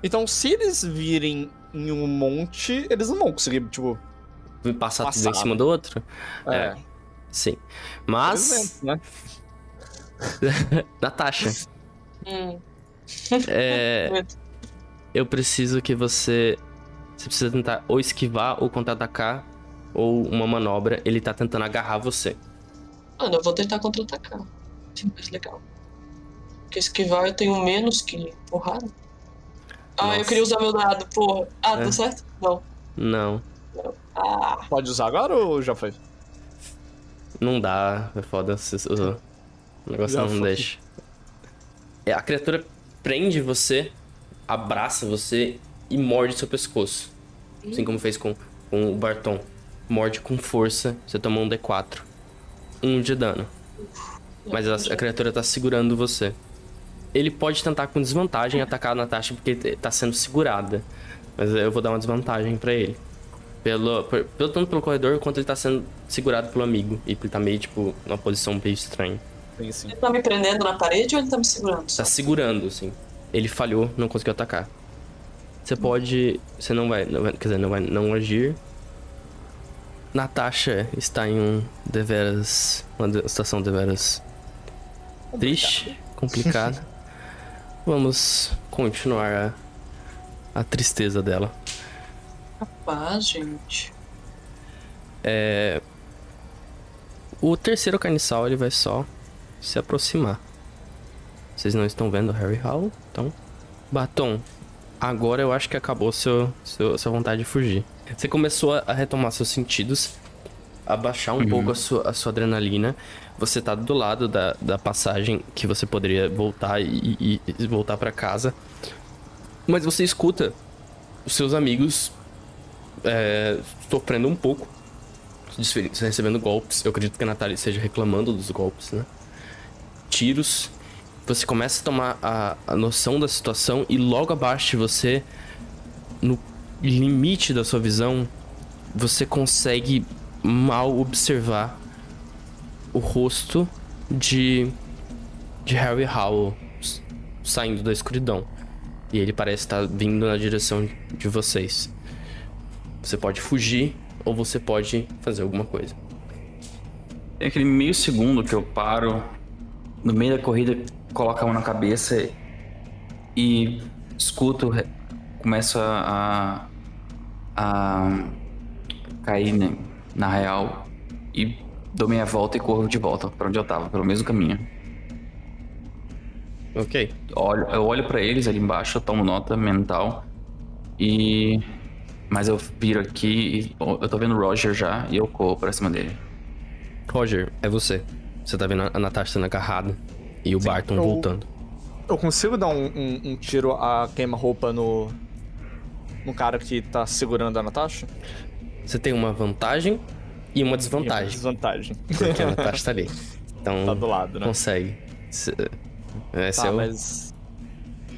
Então, se eles virem em um monte, eles não vão conseguir, tipo. Passar tudo em Passar. cima do outro? É. É. Sim. Mas. exemplo, né? Natasha, Hum, é. Eu preciso que você. Você precisa tentar ou esquivar ou contra-atacar. Ou uma manobra. Ele tá tentando agarrar você. Mano, eu vou tentar contra-atacar. Sim, mais legal. Porque esquivar eu tenho menos que porrada. Ah, eu Nossa. queria usar meu dado, porra. Ah, É. tá certo? Não. Não. Ah, Pode usar agora ou já foi? Não dá. É foda. se- O o negócio Já não foi. deixa. É, a criatura prende você, abraça você e morde seu pescoço. Assim como fez com, com o Barton. Morde com força. Você toma um D4. Um de dano. Mas a, a criatura tá segurando você. Ele pode tentar com desvantagem atacar a Natasha porque ele tá sendo segurada. Mas eu vou dar uma desvantagem pra ele. Pelo, por- pelo, tanto pelo corredor quanto ele tá sendo segurado pelo amigo. E ele tá meio, tipo, numa posição meio estranha. Tem sim. ele tá me prendendo na parede ou ele tá me segurando? Tá segurando, assim. Ele falhou, não conseguiu atacar. Você pode. Você não vai. não vai- quer dizer, não vai não agir. Natasha está em um deveras. Uma de- situação deveras triste, complicada. Vamos continuar a, a tristeza dela. Rapaz, gente. O terceiro carniçal ele vai só se aproximar. Vocês não estão vendo Harry Howell, então. Batom, agora eu acho que acabou seu, seu, sua vontade de fugir. Você começou a, retomar seus sentidos, a baixar um pouco a sua, a sua adrenalina. Você tá do lado da, da passagem que você poderia voltar e, e- voltar pra casa. Mas você escuta os seus amigos é, sofrendo um pouco recebendo golpes. Eu acredito que a Natália esteja reclamando dos golpes, né? Tiros. Você começa a tomar a, a noção da situação e logo abaixo de você, no limite da sua visão, você consegue mal observar o rosto de, de Harry Howell saindo da escuridão. E ele parece estar vindo na direção de vocês. Você pode fugir ou você pode fazer alguma coisa. Tem aquele meio segundo que eu paro no meio da corrida, coloco a mão na cabeça e escuto, começo a, a cair né, na real e dou meia volta e corro de volta pra onde eu tava, pelo mesmo caminho. Ok. Olho, eu olho pra eles ali embaixo, eu tomo nota mental e. Mas eu viro aqui e eu tô vendo o Roger já e eu corro pra cima dele. Roger, é você. Você tá vendo a Natasha sendo agarrada e o Barton eu- voltando. Eu consigo dar um, um- um tiro a queima-roupa no. no cara que tá segurando a Natasha? Você tem uma vantagem e uma E uma desvantagem. Desvantagem. Porque a Natasha tá ali. Então, tá do lado, né? consegue. Se- Esse Tá, é o... mas.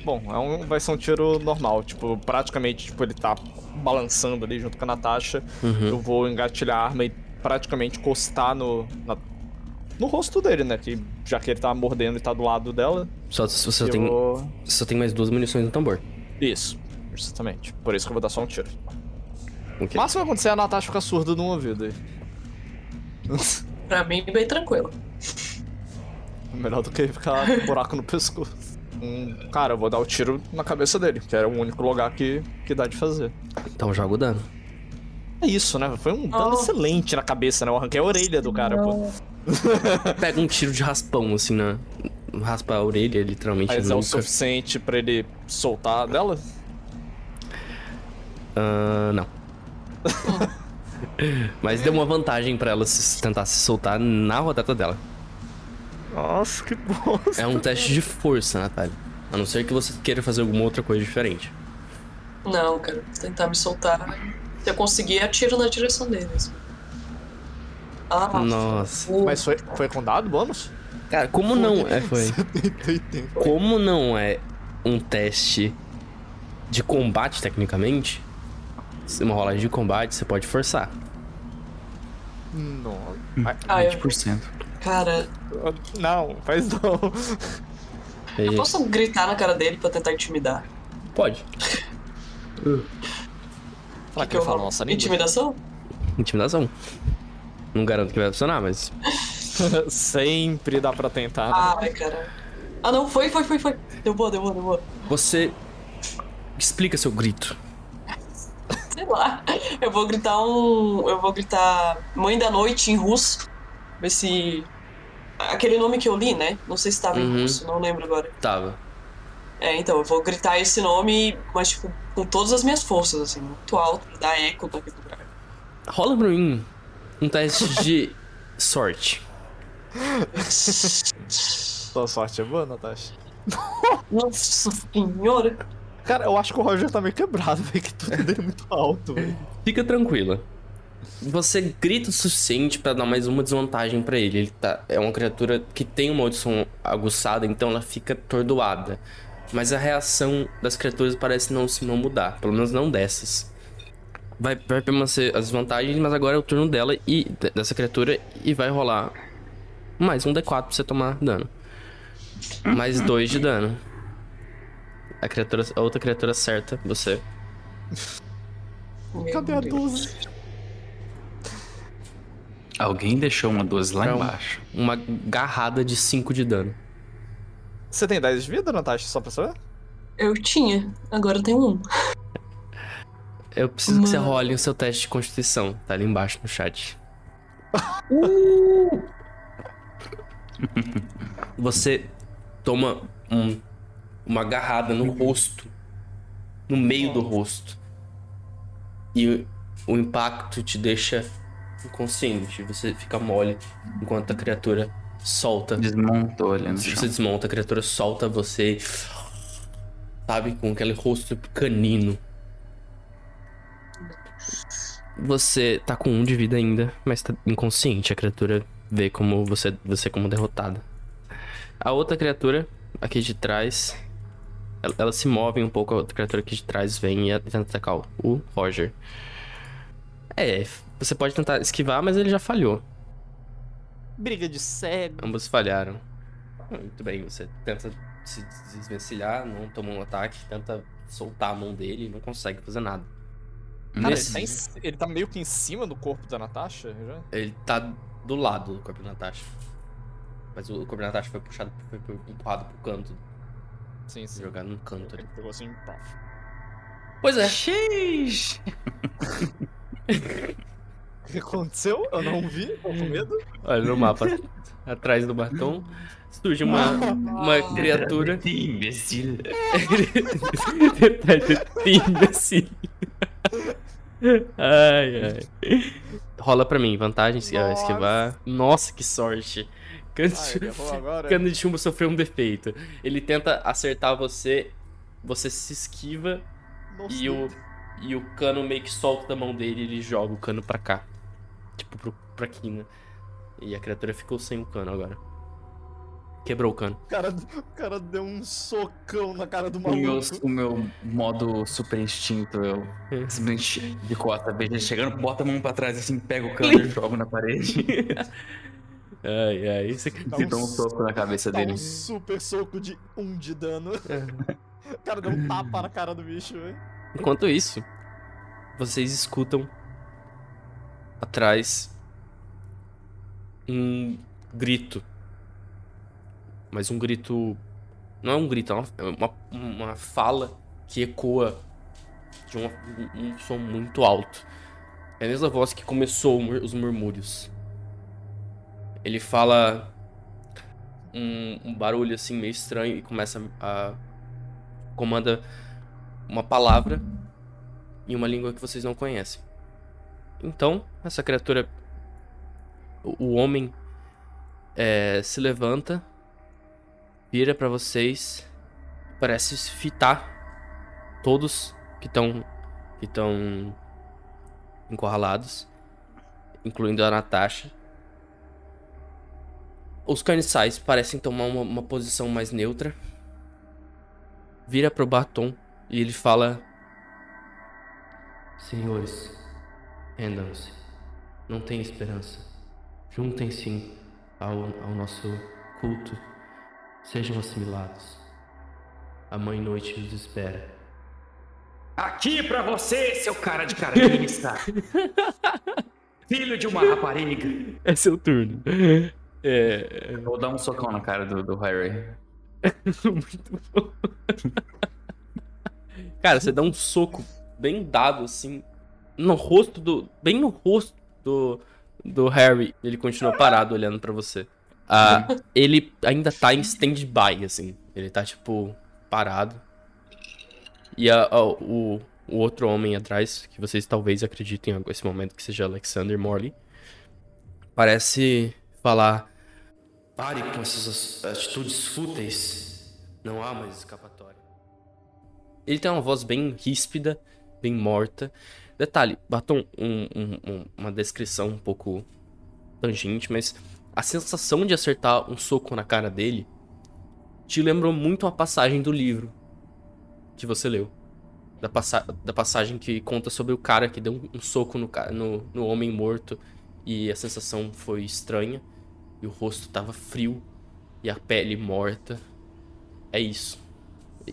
Bom, é um, vai ser um tiro normal. Tipo, praticamente, tipo, ele tá balançando ali junto com a Natasha. Uhum. Eu vou engatilhar a arma e praticamente encostar no. na- no rosto dele, né? Que, já que ele tá mordendo e tá do lado dela. Só, você só eu tem, você só tem mais duas munições no tambor. Isso, justamente. Por isso que eu vou dar só um tiro. Ok. O máximo que vai acontecer é a Natasha ficar surda no ouvido aí. Pra mim, bem tranquilo. Melhor do que ficar com um buraco no pescoço. Hum, cara, eu vou dar o tiro na cabeça dele, que era o único lugar que, que dá de fazer. Então joga o dano. É isso, né? Foi um dano Oh. excelente na cabeça, né? Eu arranquei a orelha do cara, pô. Pega um tiro de raspão, assim, na... Raspa a orelha, literalmente, Mas na é o suficiente pra ele soltar dela? Ah, não. Mas deu uma vantagem pra ela se, tentar se soltar na rodada dela. Nossa, que bosta. É um teste de força, Natália. A não ser que você queira fazer alguma outra coisa diferente. Não, cara, tentar me soltar. Se eu conseguir, atiro na direção deles. Ah, Nossa. o- Mas foi, foi com dado bônus? Cara, como não é. Foi. 70 Como não é um teste de combate, tecnicamente, se uma rolagem de combate, você pode forçar. Nossa. Ah, eu... 20%. Cara, Não, faz não. E- eu posso gritar na cara dele pra tentar intimidar? Pode. Será que ele fala nossa língua? Intimidação? Intimidação. Não garanto que vai funcionar, mas. Sempre dá pra tentar. né? Ai, cara. Ah, não, foi, foi, foi, foi. Deu boa, deu boa, deu boa. Você. Explica seu grito. Sei lá. Eu vou gritar um. Eu vou gritar Mãe da Noite em russo. Ver se. Aquele nome que eu li, né? Não sei se tava Uhum. em russo, não lembro agora. Tava. É, então, eu vou gritar esse nome, mas, tipo, com todas as minhas forças, assim, muito alto, pra dar eco naquele lugar. Rola pra mim um teste de sorte. Sua sorte é boa, Natasha? Nossa senhora! Cara, eu acho que o Roger tá meio quebrado, velho, que tudo dele é muito alto, velho. Fica tranquila. Você grita o suficiente pra dar mais uma desvantagem pra ele. Ele tá, é uma criatura que tem uma audição aguçada, então ela fica atordoada. Mas a reação das criaturas parece não se não mudar, pelo menos não dessas. Vai, vai permanecer as vantagens, mas agora é o turno dela e de- dessa criatura e vai rolar mais um D4 pra você tomar dano. Mais dois de dano. A, criatura, a outra criatura acerta você. Meu Cadê a Deus. 12? Alguém deixou uma 12 lá Não. embaixo. Uma garrada de 5 de dano. Você tem 10 de vida, Natasha, só pra saber? Eu tinha, agora eu tenho um. Eu preciso que você Mano. role o seu teste de constituição. Tá ali embaixo no chat. Você toma um- uma agarrada no rosto. No meio do rosto. E o, impacto te deixa inconsciente. Você fica mole enquanto a criatura solta. Desmontou ali no chão. você desmonta, a criatura solta você. Sabe? Com aquele rosto canino. Você tá com um de vida ainda, mas tá inconsciente. A criatura vê como você, você como derrotada. A outra criatura, aqui de trás. Ela, ela se move um pouco, a outra criatura aqui de trás vem e tenta atacar o- Roger. É, você pode tentar esquivar, mas ele já falhou. Briga de cego. Ambos falharam. Muito bem, você tenta se desvencilhar, não toma um ataque, tenta soltar a mão dele e não consegue fazer nada. Cara, ele Nesse- tá, em ele tá meio que em cima do corpo da Natasha já? ele tá do lado do corpo da Natasha. Mas o corpo da Natasha foi puxado, foi foi empurrado pro canto, Sim, sim. jogado no canto ali. Ele pegou assim, paf. Pois é, Xiii. O que aconteceu? Eu não vi, tô com medo. olha no mapa, atrás do batom, surge uma, uma criatura. Imbecil. Imbecil. Ai, ai. Rola pra mim, vantagem se Nossa. esquivar. Nossa, que sorte. Cano agora. Cano de chumbo sofreu um defeito. Ele tenta acertar você, você se esquiva Nossa, e o, e o cano meio que solta da mão dele e ele joga o cano pra cá. Tipo, pro, pra quina. E a criatura ficou sem o cano agora. Quebrou o cano. o cara, o cara deu um socão na cara do O meu, maluco. o meu modo super instinto, eu simplesmente de vejo ele chegando, bota a mão pra trás assim, pega o cano e jogo na parede. Ai, ai. Aqui... Dá e um um so- soco na cabeça Dá dele. um super soco de um de dano. O cara deu um tapa na cara do bicho, velho. Enquanto isso, vocês escutam atrás um grito. Mas um grito. Não é um grito, é uma, é uma, uma fala que ecoa de uma- um, som muito alto. É a mesma voz que começou os murmúrios. Ele fala um, um barulho assim meio estranho e começa a. comanda uma palavra em uma língua que vocês não conhecem. Então, essa criatura, o, o homem, é, se levanta, vira pra vocês, parece fitar todos que estão que estão encurralados, incluindo a Natasha. Os carniçais parecem tomar uma, uma posição mais neutra. Vira pro Batom e ele fala: Senhores, rendam-se. Não tem esperança. Juntem-se ao, ao nosso culto. Sejam assimilados. A Mãe Noite os espera. Aqui pra você, seu cara de carniça! Filho de uma rapariga! É seu turno. É. Eu Vou dar um socão na cara do, do Harry. Muito bom. Cara, você dá um soco bem dado, assim, no rosto do. Bem no rosto do, do Harry. Ele continua parado olhando pra você. Ah, ele ainda tá em stand-by, assim. Ele tá, tipo, parado. E a- a- o, o outro homem atrás, que vocês talvez acreditem nesse momento que seja Alexander Morley, parece falar: Pare com essas atitudes fúteis. Não há mais escapatória. Ele tem uma voz bem ríspida, bem morta. Detalhe, Batom, um- um- um- uma descrição um pouco tangente, mas a sensação de acertar um soco na cara dele te lembrou muito uma passagem do livro que você leu. Da, passa da passagem que conta sobre o cara que deu um, um soco no, no, no homem morto e a sensação foi estranha. E o rosto tava frio e a pele morta. É isso.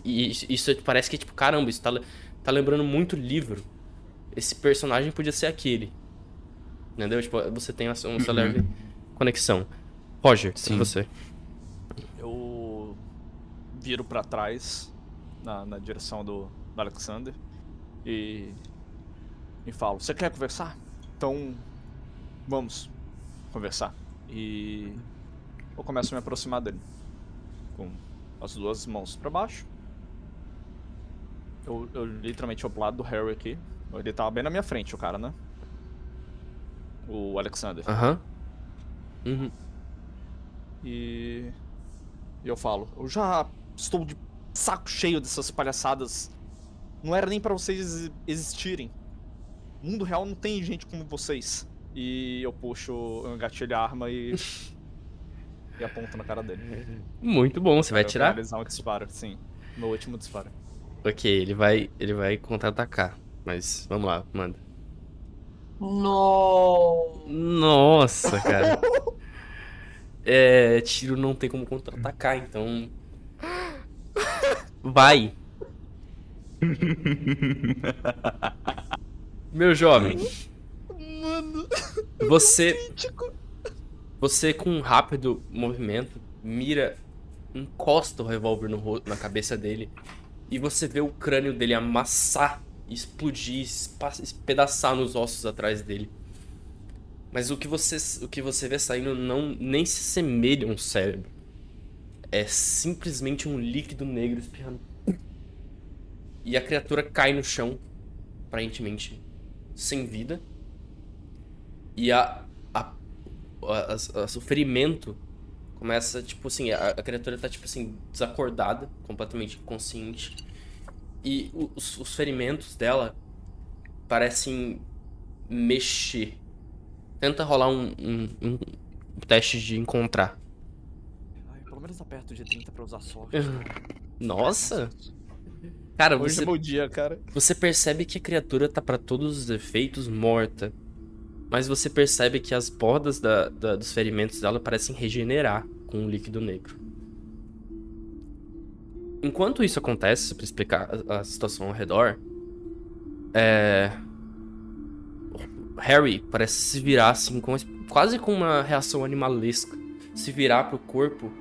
E isso, isso parece que, tipo, caramba, isso tá, tá lembrando muito livro. Esse personagem podia ser aquele. Entendeu? Tipo, você tem essa, essa leve conexão. Roger, sim. Sim. você. Eu viro pra trás na, na direção do, do Alexander e, e falo: Você quer conversar? Então vamos conversar. E eu começo a me aproximar dele com as duas mãos pra baixo. Eu, eu literalmente vou pro lado do Harry aqui. Ele tava bem na minha frente, o cara, né? O Alexander. Aham. Uhum. E e eu falo, eu já estou de saco cheio dessas palhaçadas. Não era nem pra vocês exi- existirem. Mundo real não tem gente como vocês. E eu puxo, eu engatilho a arma e e aponto na cara dele. Muito bom, você vai Eu finalizar um disparo, sim. Meu último disparo. Ok, ele vai, ele vai contra-atacar. Mas vamos lá, manda. No. Nossa, cara. É, tiro não tem como contra-atacar, então. Vai. Meu jovem. Mano, Você. Você com um rápido movimento mira, encosta o revólver na cabeça dele e você vê o crânio dele amassar, explodir, espedaçar nos ossos atrás dele. Mas o que você, o que você vê saindo não nem se assemelha a um cérebro. É simplesmente um líquido negro espirrando. E a criatura cai no chão, aparentemente sem vida. E a, a, a- as- as- o ferimento começa, tipo assim, a, a criatura tá, tipo assim, desacordada, completamente inconsciente. E os, os ferimentos dela parecem mexer. Tenta rolar um, um, um teste de encontrar. Ai, pelo menos aperto o G30 pra usar sorte. Nossa! Cara, Hoje você, é meu dia, cara. você percebe que a criatura tá pra todos os efeitos morta. Mas você percebe que as bordas da- da- dos ferimentos dela parecem regenerar com o líquido negro. Enquanto isso acontece, pra explicar a, a situação ao redor, é... Harry parece se virar assim, com, quase com uma reação animalesca. Se virar pro corpo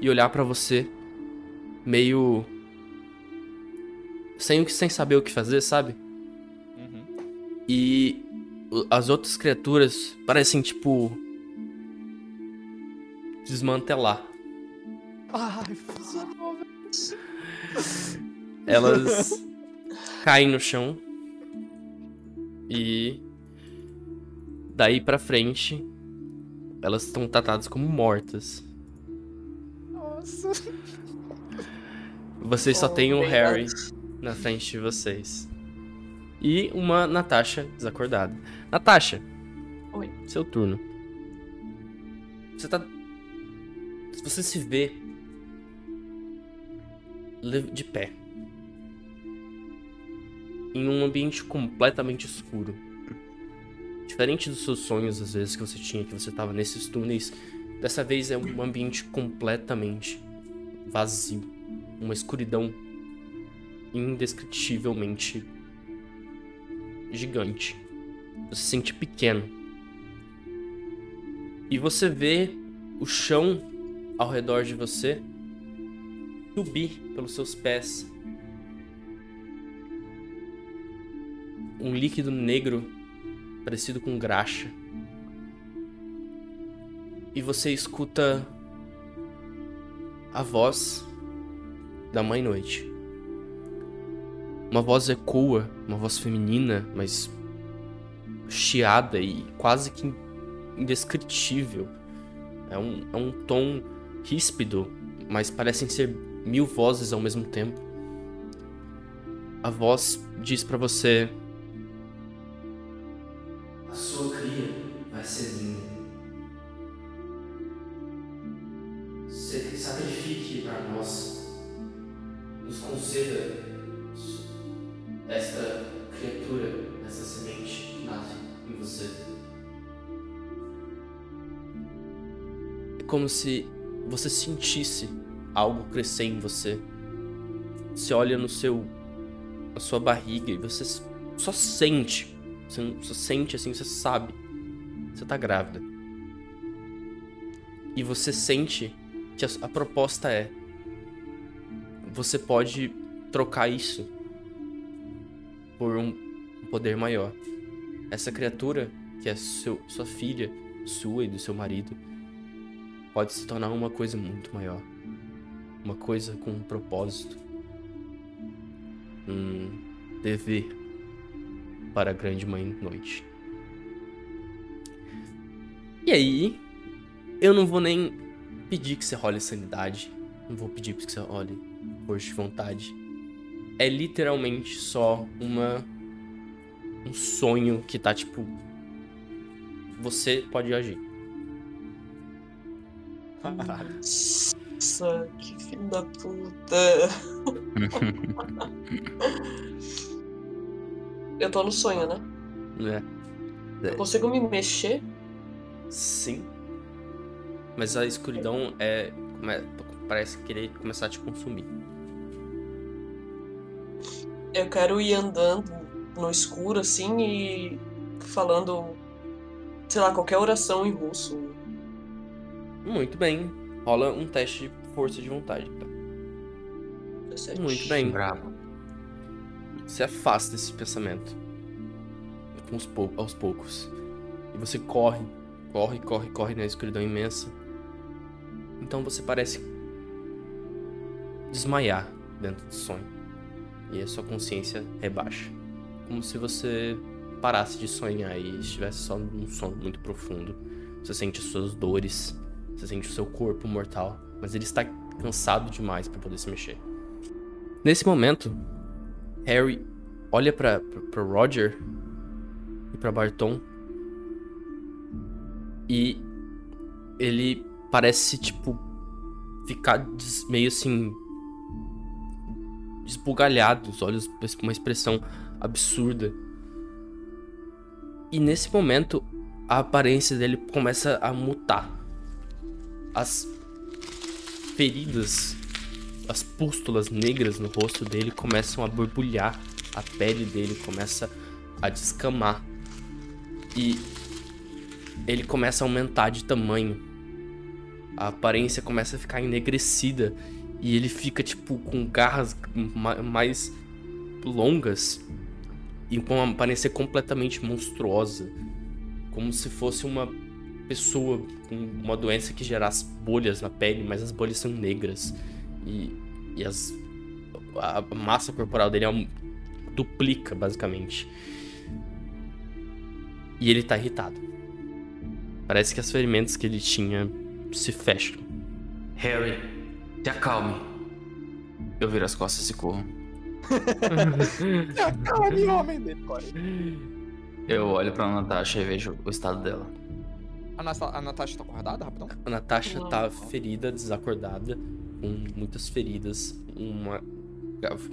e olhar pra você, meio. Sem, sem saber o que fazer, sabe? Uhum. E as outras criaturas parecem, tipo. desmantelar. Ai, funcionou. Elas caem no chão. E. Daí pra frente. Elas estão tratadas como mortas. Nossa. Vocês só Oh, têm o Harry na frente de vocês. E uma Natasha desacordada. Natasha. Oi. Seu turno. Você tá Você se vê de pé em um ambiente completamente escuro. Diferente dos seus sonhos, às vezes, que você tinha, que você tava nesses túneis, dessa vez é um ambiente completamente vazio. Uma escuridão indescritivelmente gigante. Você se sente pequeno. E você vê o chão ao redor de você subir pelos seus pés. Um líquido negro parecido com graxa. E você escuta a voz da Mãe Noite. Uma voz ecoa, uma voz feminina, mas chiada e quase que indescritível. É um, é um tom ríspido, mas parecem ser mil vozes ao mesmo tempo. A voz diz pra você: A sua cria vai ser linda. Se- Sacrifique para nós. Nos conceda esta criatura, essa semente que nasce em você. É como se você sentisse algo crescer em você. Você olha no seu na sua barriga e você só sente. Você só sente assim, você sabe. Você tá grávida. E você sente que a, a proposta é você pode trocar isso por um poder maior. Essa criatura, que é seu, sua filha, sua e do seu marido, pode se tornar uma coisa muito maior. Uma coisa com um propósito. Um dever para a grande mãe noite. E aí, eu não vou nem pedir que você role sanidade. Não vou pedir que você role força de vontade. É literalmente só uma um sonho que tá tipo você pode agir. Caralho. Nossa, que filho da puta. Eu tô no sonho, né? Né? Eu consigo me mexer? Sim. Mas a escuridão é parece querer começar a te consumir. Eu quero ir andando no escuro, assim, e falando, sei lá, qualquer oração em russo. Muito bem. Rola um teste de força de vontade. 17. Muito bem. Bravo. Você afasta esse pensamento. Com os pou- aos poucos. E você corre, corre, corre, corre na escuridão imensa. Então você parece desmaiar dentro do sonho. E a sua consciência rebaixa. Como se você parasse de sonhar e estivesse só num sono muito profundo. Você sente as suas dores, você sente o seu corpo mortal, mas ele está cansado demais para poder se mexer. Nesse momento, Harry olha pra Roger e pra Barton e ele parece, tipo, ficar meio assim. esbugalhado, os olhos com uma expressão absurda. E nesse momento, a aparência dele começa a mutar. As feridas as pústulas negras no rosto dele começam a borbulhar, a pele dele começa a descamar e ele começa a aumentar de tamanho. A aparência começa a ficar enegrecida e ele fica tipo com garras ma- mais longas e com uma aparência completamente monstruosa, como se fosse uma pessoa com uma doença que gerasse bolhas na pele, mas as bolhas são negras e, e as, a massa corporal dele é um- duplica, basicamente. E ele tá irritado. Parece que as ferimentos que ele tinha se fecham. Harry, te acalme. Eu viro as costas e corro. Calma, homem dele. Eu olho pra Natasha e vejo o estado dela. A, Nata- a Natasha tá acordada, rapidão? A Natasha Não. tá ferida, desacordada, com muitas feridas, uma,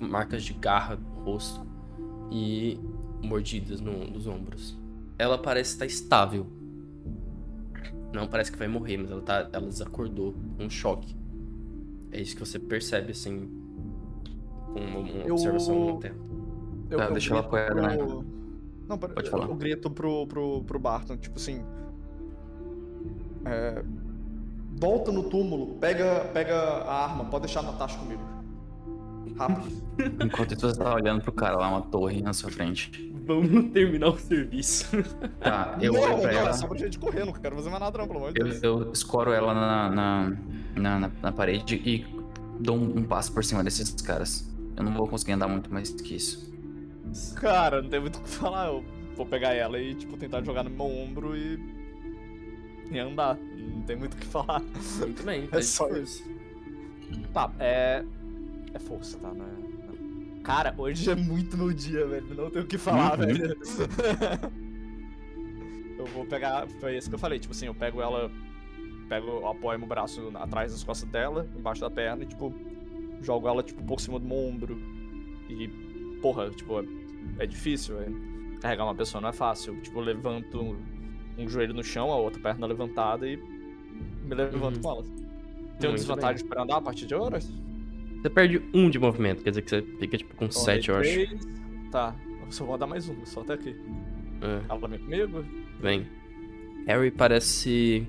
marcas de garra no rosto e mordidas no- nos ombros. Ela parece estar estável. Não parece que vai morrer, mas ela, tá, ela desacordou, um choque. É isso que você percebe, assim, com uma, uma Eu- observação no tempo. Eu, Tá, eu deixa ela apoiada, né? pro- Não, pera, Pode eu- falar. Eu grito pro, pro, pro Barton, tipo assim. É, volta no túmulo, pega, pega a arma, pode deixar a Natasha comigo. Rápido. Enquanto isso, você tá olhando pro cara lá, uma torre na sua frente. Vamos terminar o serviço. Tá, eu não, olho pra não, ela. é só pra gente correr, não quero fazer mais nada, não, pelo amor de Eu, Deus. eu escoro ela na, na, na, na- na parede e dou um, um passo por cima desses caras. Eu não vou conseguir andar muito mais que isso. Cara, não tem muito o que falar. Eu vou pegar ela e, tipo, tentar jogar no meu ombro e. e andar. Não tem muito o que falar. Muito bem, É só esforço. Tá, é. É força, tá? Não é... Cara, hoje é muito meu dia, velho. Não tenho o que falar, Uhum. velho. eu vou pegar. Foi isso que eu falei, tipo assim, eu pego ela. Pego, apoio meu braço atrás das costas dela, embaixo da perna e, tipo, jogo ela, tipo, por cima do meu ombro. E, porra, tipo, é, é difícil, é. Carregar uma pessoa não é fácil. Tipo, levanto um, joelho no chão, a outra perna levantada e me levanto Uhum. com ela. Tem um desvantagem pra andar a partir de agora? Você perde um de movimento, quer dizer que você fica tipo com Então, sete, eu acho. três. Tá, eu só vou dar mais um, só até aqui. É, Ela vem comigo? bem. Harry parece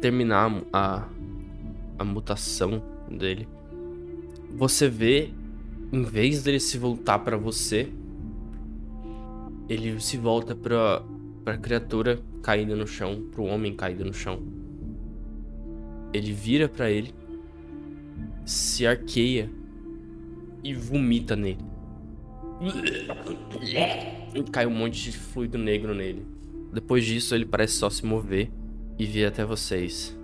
terminar a, a mutação dele. Você vê, em vez dele se voltar pra você, ele se volta pra, pra criatura caída no chão, pro homem caído no chão. Ele vira pra ele, se arqueia e vomita nele. Cai um monte de fluido negro nele. Depois disso, ele parece só se mover e vir até vocês.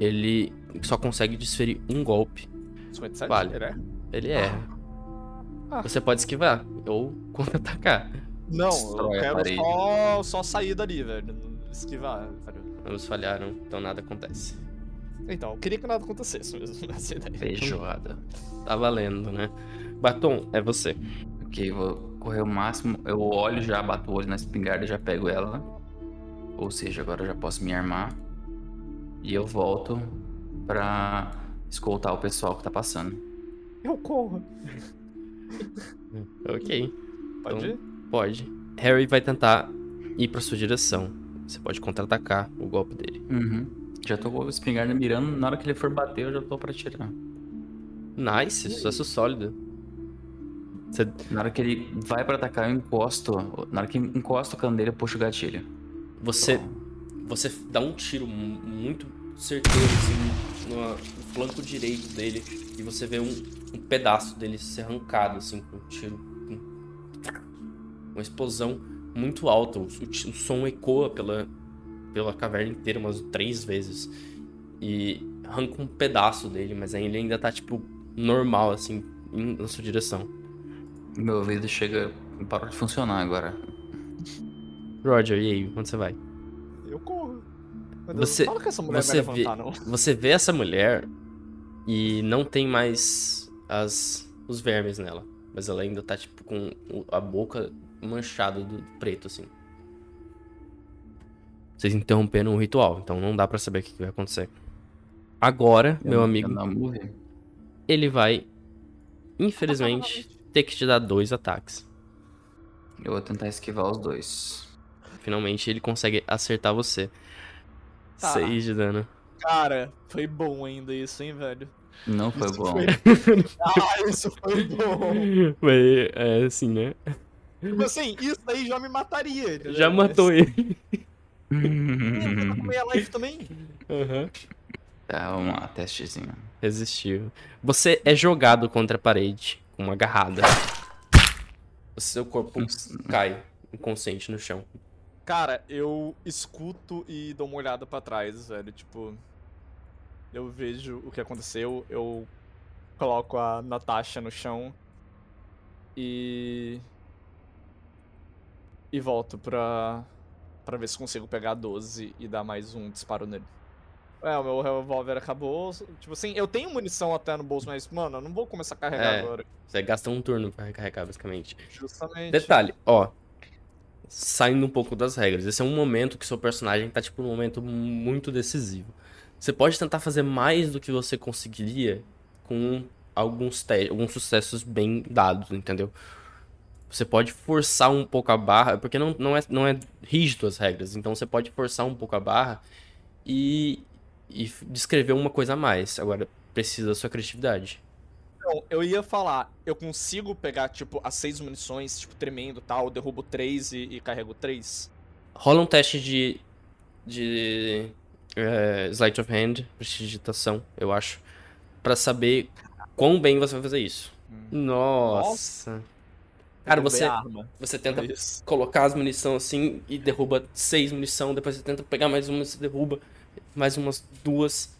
Ele só consegue desferir um golpe. 57? Vale. Ele é? Ele erra. Ah. Você pode esquivar ou contra-atacar. Não, Destrói eu quero só, só sair dali, velho. Esquivar, velho. Ambos falharam, então nada acontece. Então, eu queria que nada acontecesse mesmo nessa ideia. Feijoada. Tá valendo, né? Batom, é você. Ok, vou correr o máximo. Eu olho já, bato o olho na espingarda, já pego ela. Ou seja, agora eu já posso me armar. E eu volto pra escoltar o pessoal que tá passando. Eu corro. Ok, Pode Então- ir? Pode. Harry vai tentar ir pra sua direção. Você pode contra-atacar o golpe dele. Uhum. Já tô com a espingarda mirando. Na hora que ele for bater, eu já tô pra tirar. Nice, sucesso sólido. Você Na hora que ele vai pra atacar, eu encosto. Na hora que encosta o cano dele, eu puxo o gatilho. Você, você dá um tiro mu- muito certeiro assim, no, no flanco direito dele e você vê um, um pedaço dele ser arrancado assim com um tiro. Uma explosão muito alta. O, o o som ecoa pela, pela caverna inteira umas três vezes e arranca um pedaço dele, mas aí ele ainda tá tipo normal assim em- na sua direção. Meu ouvido chega. parou de funcionar agora. Roger, e aí, onde você vai? Eu corro. Você- não fala que essa mulher você vai levantar, não. Você vê essa mulher e não tem mais as os vermes nela, mas ela ainda tá tipo com a boca manchada do preto assim. Vocês interromperam o ritual, então não dá pra saber o que vai acontecer. Agora, meu Eu- amigo, eu não morri. ele vai infelizmente ter que te dar dois ataques. Eu vou tentar esquivar os dois. Finalmente ele consegue acertar você. Tá. Seis de dano. Cara, foi bom ainda isso, hein, velho? Não foi Isso bom. foi- Ah, isso foi bom. Mas é assim, né? Tipo assim, isso aí já me mataria. entendeu? Já matou ele. Com meia life também. Aham. tá, vamos lá, testezinho. Resistiu. Você é jogado contra a parede com uma agarrada. O seu corpo cai inconsciente no chão. Cara, eu escuto e dou uma olhada pra trás, velho. Tipo, eu vejo o que aconteceu, eu coloco a Natasha no chão e. E volto pra. Pra ver se consigo pegar 12 e dar mais um disparo nele. É, o meu revólver acabou. Tipo assim, eu tenho munição até no bolso, mas, mano, eu não vou começar a carregar É. agora. Você gasta um turno pra recarregar, basicamente. Justamente. Detalhe, ó. Saindo um pouco das regras. Esse é um momento que seu personagem tá, tipo, num momento muito decisivo. Você pode tentar fazer mais do que você conseguiria com alguns, alguns sucessos bem dados, entendeu? Você pode forçar um pouco a barra, porque não, não, é, não é rígido as regras, então você pode forçar um pouco a barra e, e descrever uma coisa a mais. Agora, precisa da sua criatividade. Então, eu ia falar, eu consigo pegar, tipo, as seis munições, tipo, tremendo e tal, derrubo três e, e carrego três. Rola um teste de. de. É, Sleight of Hand, prestidigitação, eu acho. Pra saber quão bem você vai fazer isso. Nossa. Cara, você, você tenta Isso. colocar as munição assim e derruba seis munição, depois você tenta pegar mais uma, você derruba mais umas duas.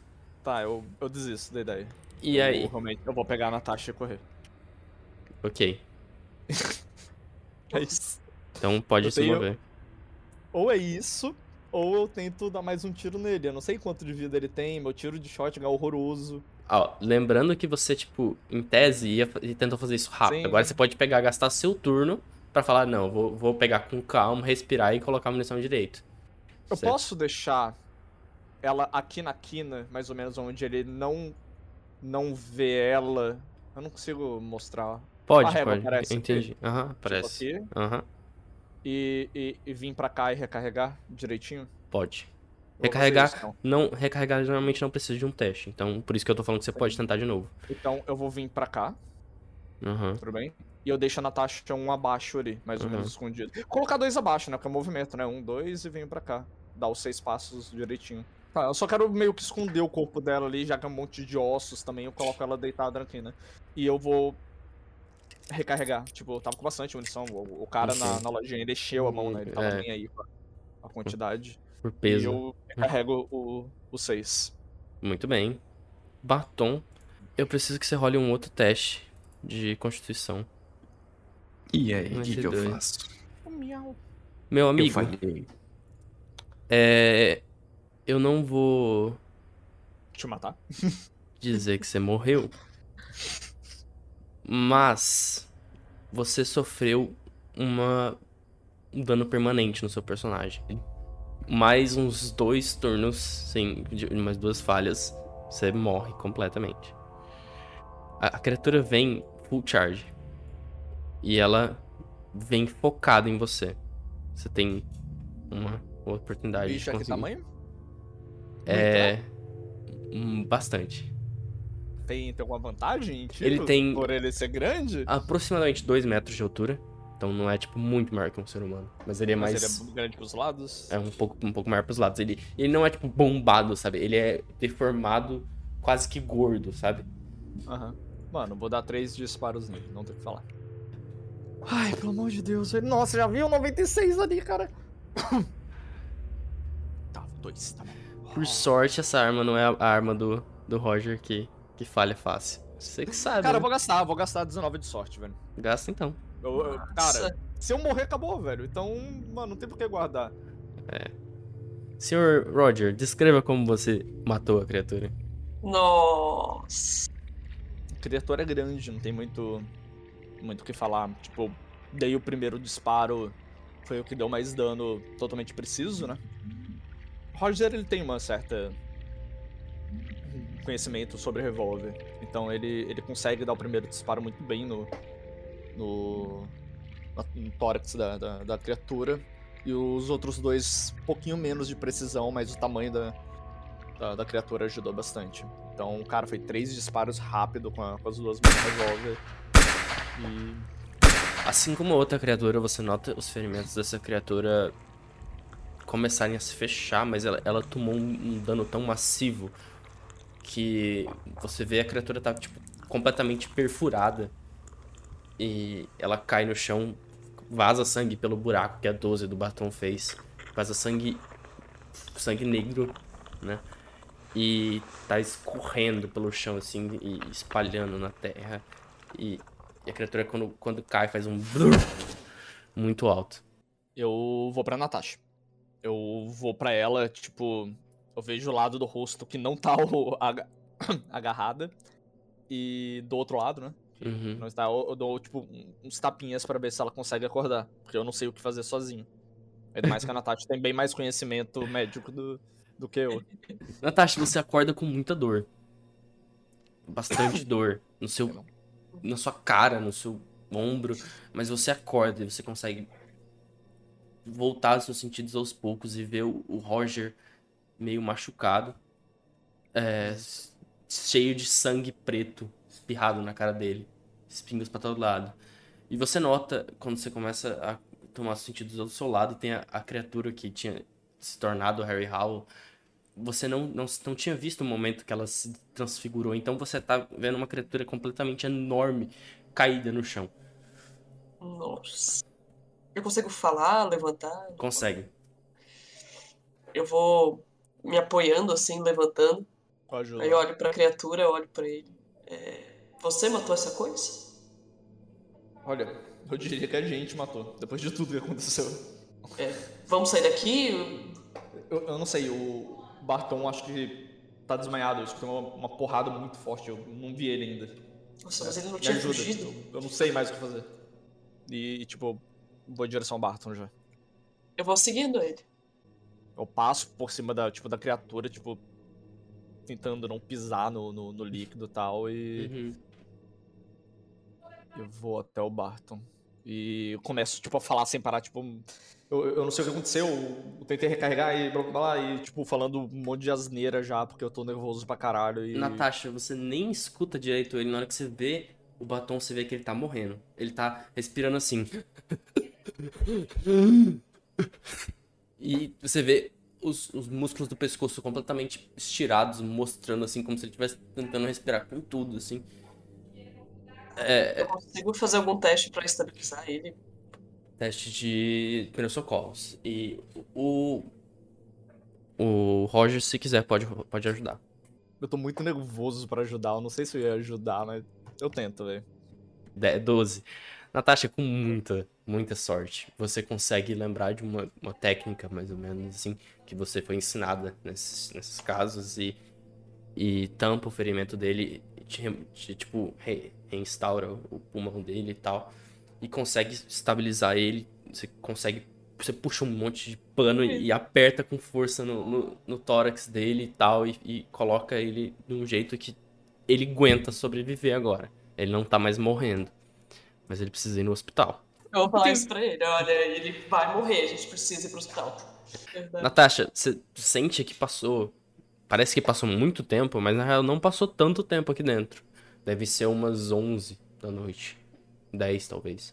Tá, eu, eu desisto da ideia. E Eu aí? realmente, eu vou pegar a Natasha e correr. Ok. É isso. Então pode Eu se tenho- mover. Ou é isso, ou eu tento dar mais um tiro nele. Eu não sei quanto de vida ele tem, meu tiro de shotgun é horroroso. Ó, lembrando que você, tipo, em tese, ia, tentou fazer isso rápido. Sim. Agora você pode pegar, gastar seu turno pra falar, não, vou, vou pegar com calma, respirar e colocar a munição direito. Eu Certo. posso deixar ela aqui na quina, mais ou menos onde ele não não vê ela. Eu não consigo mostrar. Pode, pode. aparece aqui? Entendi. Aham, Tipo parece. aqui, Aham, e, e, e vir pra cá e recarregar direitinho. pode. Recarregar-. Não, recarregar geralmente não precisa de um teste. Então, por isso que eu tô falando que você pode tentar de novo. Então eu vou vir pra cá, Aham. tudo bem? E eu deixo a Natasha um abaixo ali, mais ou Uhum. menos escondido. Colocar dois abaixo, né? Porque é o movimento, né? Um, dois e venho pra cá. Dar os seis passos direitinho. Tá, eu só quero meio que esconder o corpo dela ali, já que é um monte de ossos também. Eu coloco ela deitada aqui, né? E eu vou recarregar. Tipo, eu tava com bastante munição. O, o cara na, na lojinha, ele encheu a mão, né? Ele tava É. nem aí com a quantidade. Por E peso. eu recarrego o, o seis. Muito bem. Batom. Eu preciso que você role um outro teste de constituição. E aí, o que, que eu F2. faço? Meu Eu amigo, falhei. é. Eu não vou Te matar? dizer que você morreu. Mas você sofreu uma um dano permanente no seu personagem. Mais uns dois turnos, sim, de mais duas falhas, você morre completamente. A, a criatura vem full charge. E ela vem focada em você. Você tem uma oportunidade Bicho de é que conseguir. tamanho? É. hum, Bastante. Tem, tem alguma vantagem em tiro Ele tem- por ele ser grande? Aproximadamente 2 metros de altura. Então não é, tipo, muito maior que um ser humano. Mas ele é Mas mais. ele é grande pros lados? É um pouco, um pouco maior pros lados. Ele, ele não é, tipo, bombado, sabe? Ele é deformado, quase que gordo, sabe? Aham. Mano, vou dar três disparos nele, não tem o que falar. Ai, pelo amor de Deus. ele- Nossa, já viu 96 ali, cara. tá, dois, tá bom. Por sorte, essa arma não é a arma do, do Roger que, que falha fácil. Você que sabe. Cara, eu né? vou gastar, vou gastar 19 de sorte, velho. Gasta então. Eu- eu- cara, se eu morrer, acabou, velho. Então, mano, não tem por que guardar. Senhor Roger, descreva como você matou a criatura. Nossa. A criatura é grande, não tem muito muito o que falar. Tipo, dei o primeiro disparo, foi o que deu mais dano totalmente preciso, né? Roger, ele tem uma certa conhecimento sobre revólver. Então ele, ele consegue dar o primeiro disparo muito bem no no, no tórax da, da, da criatura. E os outros dois, um pouquinho menos de precisão, mas o tamanho da, da, da criatura ajudou bastante. Então, cara, foi três disparos rápido com, a- com as duas mãos revólver. E. Assim como outra criatura, você nota os ferimentos dessa criatura começarem a se fechar, mas ela, ela tomou um, um dano tão massivo que você vê a criatura tá, tipo, completamente perfurada. E ela cai no chão, vaza sangue pelo buraco que a 12 do batom fez. Vaza sangue. sangue negro, né? E tá escorrendo pelo chão, assim, e espalhando na terra. E, e a criatura, quando, quando cai, faz um. muito alto. Eu vou pra Natasha. eu vou pra ela, tipo, eu vejo o lado do rosto que não tá o, aga- agarrada. E do outro lado, né? Uhum. Não está, eu, eu dou, tipo, uns tapinhas pra ver se ela consegue acordar. Porque eu não sei o que fazer sozinho. Ainda mais que a Natasha tem bem mais conhecimento médico do, do que eu. Natasha, você acorda com muita dor. Bastante dor. No seu. Na sua cara, no seu ombro. Mas você acorda e você consegue voltar aos seus sentidos aos poucos e ver o, o Roger meio machucado. é, cheio de sangue preto espirrado na cara dele. Espinhos pra todo lado. E você nota, quando você começa a tomar os sentidos ao seu lado, tem a, a criatura que tinha se tornado Harry Howell você não, não, não tinha visto o momento que ela se transfigurou. Então você tá vendo uma criatura completamente enorme caída no chão. Nossa. Eu consigo falar, levantar? Consegue. Eu vou me apoiando assim, levantando. Ajuda. Aí eu olho pra criatura, olho pra ele. É, Você matou essa coisa? Olha, eu diria que a gente matou. Depois de tudo que aconteceu. É, Vamos sair daqui? Eu, eu não sei, o Barton acho que tá desmaiado. Eu escutei uma, uma porrada muito forte. Eu não vi ele ainda. Nossa, mas ele não tinha ajuda. fugido. Eu, eu não sei mais o que fazer. E, tipo, vou em direção ao Barton já. Eu vou seguindo ele. Eu passo por cima da, tipo, da criatura, tipo, tentando não pisar no, no, no líquido e tal, e Uhum. Eu vou até o Barton. E começo, tipo, a falar sem parar, tipo, eu, eu não sei o que aconteceu, eu tentei recarregar e blá blá blá, e, tipo, falando um monte de asneira já, porque eu tô nervoso pra caralho e... Natasha, você nem escuta direito ele. Na hora que você vê o batom, você vê que ele tá morrendo. Ele tá respirando assim. E você vê os, os músculos do pescoço completamente estirados, mostrando assim, como se ele estivesse tentando respirar com tudo, assim. É, Eu consigo fazer algum teste pra estabilizar ele. teste de primeiros socorros. E o. O Roger, se quiser, pode, pode ajudar. Eu tô muito nervoso pra ajudar, eu não sei se eu ia ajudar, mas eu tento, velho. De- 12. Natasha, com muita, muita sorte, você consegue lembrar de uma, uma técnica, mais ou menos assim, que você foi ensinada nesses, nesses casos e, e tampa o ferimento dele, te, te, tipo, re- reinstaura o pulmão dele e tal, e consegue estabilizar ele, você consegue, você puxa um monte de pano e, e aperta com força no, no, no tórax dele e tal, e, e coloca ele de um jeito que ele aguenta sobreviver agora. Ele não tá mais morrendo. Mas ele precisa ir no hospital. Eu vou falar isso pra ele. Olha, ele vai morrer, a gente precisa ir pro hospital. Verdade. Natasha, você sente que passou. Parece que passou muito tempo, mas na real não passou tanto tempo aqui dentro. Deve ser umas 11 da noite. 10 talvez.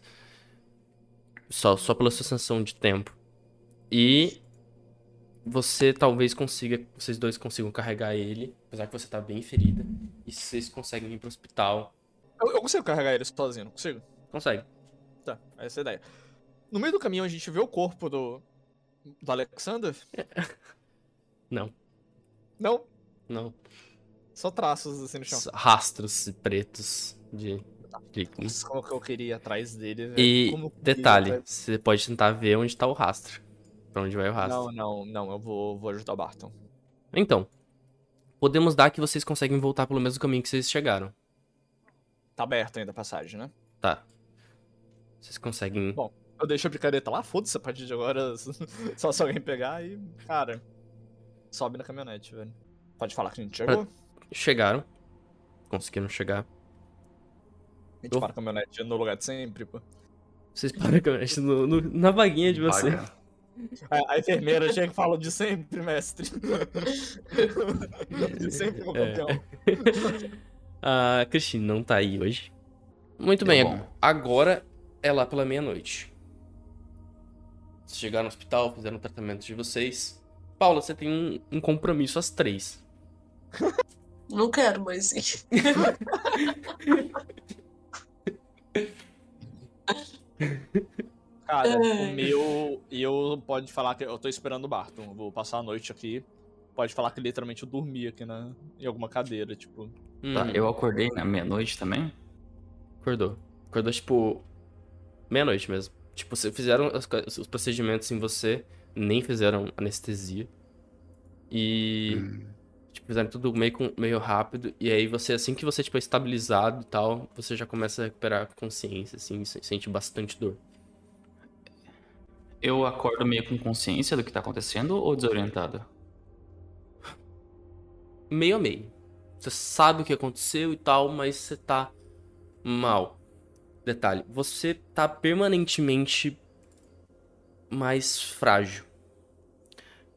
Só, só pela sensação de tempo. E você talvez consiga. Vocês dois consigam carregar ele. Apesar que você tá bem ferida. E vocês conseguem ir pro hospital. Eu, eu consigo carregar ele sozinho, não consigo? Consegue. Tá, essa é a ideia. No meio do caminho a gente vê o corpo do. do Alexander? Não, Não, não. só traços assim no chão. Rastros pretos de líquido. Nossa, como que eu queria atrás dele, velho. E Como queria detalhe, atrás- você pode tentar ver onde tá o rastro. Pra onde vai o rastro. Não, não, não, eu vou, vou ajudar o Barton. Então, podemos dar que vocês conseguem voltar pelo mesmo caminho que vocês chegaram. Tá aberto ainda a passagem, né? Tá. Vocês conseguem. Bom. Eu deixo a picareta lá, foda-se a partir de agora. Só se alguém pegar e. Cara. Sobe na caminhonete, velho. Pode falar que a gente chegou? Chegaram. Conseguiram chegar. A gente Eu- para a caminhonete no lugar de sempre, pô. Vocês param a caminhonete no- no- na vaguinha de você. A, a enfermeira chega e fala de sempre, mestre. de sempre, meu É. campeão. A Christine não tá aí hoje. Muito Deu bem, bom. agora é lá pela meia-noite. Vocês chegaram no hospital, fizeram o tratamento de vocês. Paula, você tem um, um compromisso às três. Não quero, mas. Cara, Ai. o meu. E eu pode falar que eu tô esperando o Barton. Eu vou passar a noite aqui. Pode falar que literalmente eu dormi aqui na, em alguma cadeira, tipo. Tá, Hum, eu acordei na meia-noite também? Acordou. Acordou, tipo, meia-noite mesmo. Tipo, vocês fizeram os procedimentos em você, nem fizeram anestesia. E. Hum. Tipo, fizeram tudo meio, meio rápido. E aí você, assim que você, tipo, é estabilizado e tal, você já começa a recuperar a consciência, assim, se- sente bastante dor. Eu acordo meio com consciência do que tá acontecendo ou desorientado? Meio a meio. Você sabe o que aconteceu e tal, mas você tá mal. Detalhe, você tá permanentemente mais frágil.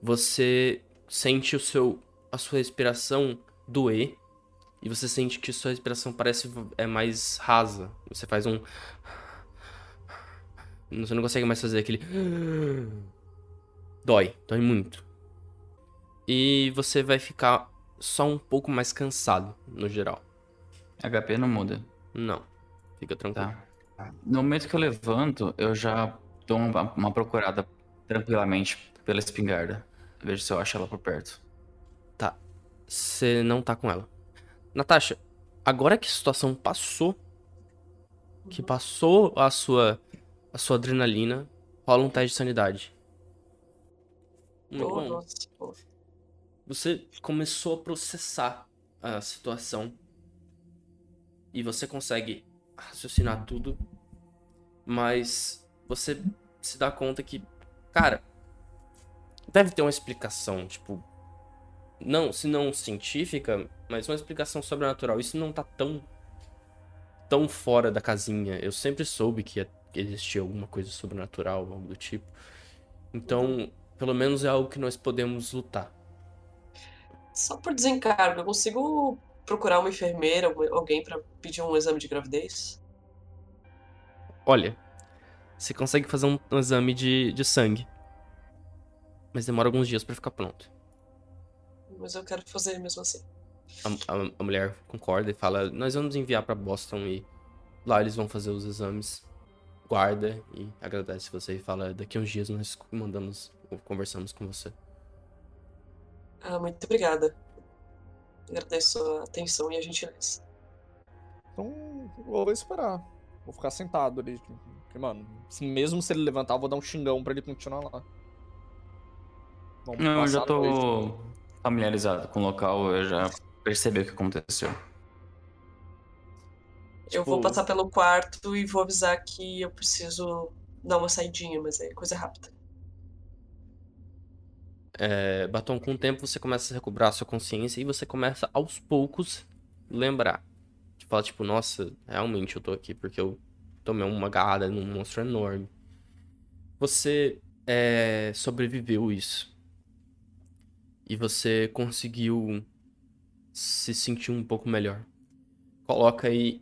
Você sente o seu a sua respiração doer e você sente que sua respiração parece é mais rasa. Você faz um você não consegue mais fazer aquele dói, dói muito. E você vai ficar só um pouco mais cansado no geral. HP não muda. Não. Fica tranquilo. Tá. No momento que eu levanto, eu já dou uma, uma procurada tranquilamente pela espingarda. Vejo se eu acho ela por perto. Você não tá com ela. Natasha, agora que a situação passou, que passou a sua a sua adrenalina, rola um teste de sanidade. Muito Oh, bom. Você começou a processar a situação e você consegue raciocinar tudo, mas você se dá conta que, cara, deve ter uma explicação, tipo, não, se não científica, mas uma explicação sobrenatural. Isso não tá tão tão fora da casinha. Eu sempre soube que ia existir alguma coisa sobrenatural, algo do tipo. Então, pelo menos é algo que nós podemos lutar. Só por desencargo, eu consigo procurar uma enfermeira, alguém pra pedir um exame de gravidez? Olha, você consegue fazer um, um exame de, de sangue. Mas demora alguns dias pra ficar pronto. Mas eu quero fazer mesmo assim. A, a- a mulher concorda e fala: Nós vamos enviar pra Boston e lá eles vão fazer os exames. Guarda e agradece você e fala: Daqui a uns dias nós mandamos, conversamos com você. Ah, muito obrigada. Agradeço a atenção e a gentileza. Então, vou esperar. Vou ficar sentado ali. Porque, mano, se- mesmo se ele levantar, eu vou dar um xingão pra ele continuar lá. Vamos Não, eu já noite. tô familiarizado com o local, eu já percebi o que aconteceu. Eu vou Tipo- passar pelo quarto e vou avisar que eu preciso dar uma saidinha, mas é coisa rápida. É, Batom, com o tempo você começa a recuperar a sua consciência e você começa aos poucos lembrar. Você fala, tipo, nossa, realmente eu tô aqui porque eu tomei uma agarrada num monstro enorme. Você é, sobreviveu isso. E você conseguiu se sentir um pouco melhor. Coloca aí.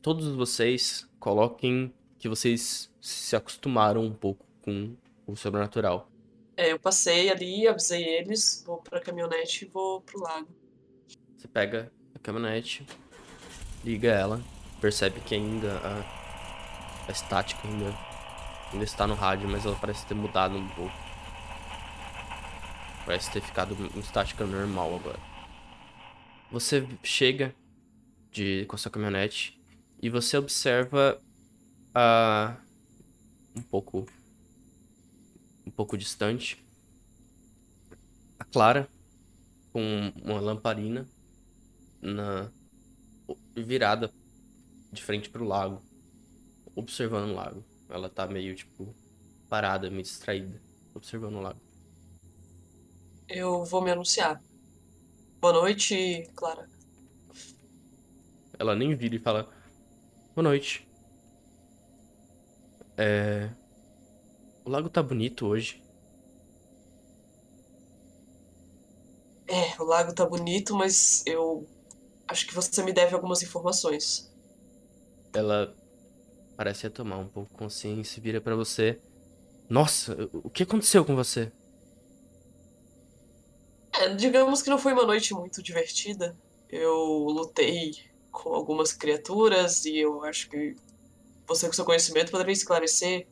Todos vocês coloquem que vocês se acostumaram um pouco com o sobrenatural. É, eu passei ali, avisei eles, vou pra caminhonete e vou pro lago. Você pega a caminhonete, liga ela, percebe que ainda a, estática ainda, ainda está no rádio, mas ela parece ter mudado um pouco. Parece ter ficado estática normal agora. Você chega de, com a sua caminhonete e você observa a um pouco um pouco distante a Clara com uma lamparina na virada de frente pro lago, observando o lago. Ela tá meio tipo parada, meio distraída, observando o lago. Eu vou me anunciar. Boa noite, Clara. Ela nem vira e fala: Boa noite. É. O lago tá bonito hoje. É, o lago tá bonito, mas eu acho que você me deve algumas informações. Ela parece retomar um pouco consciência e vira pra você. Nossa, o que aconteceu com você? É, digamos que não foi uma noite muito divertida. Eu lutei com algumas criaturas e eu acho que você, com seu conhecimento, poderia esclarecer.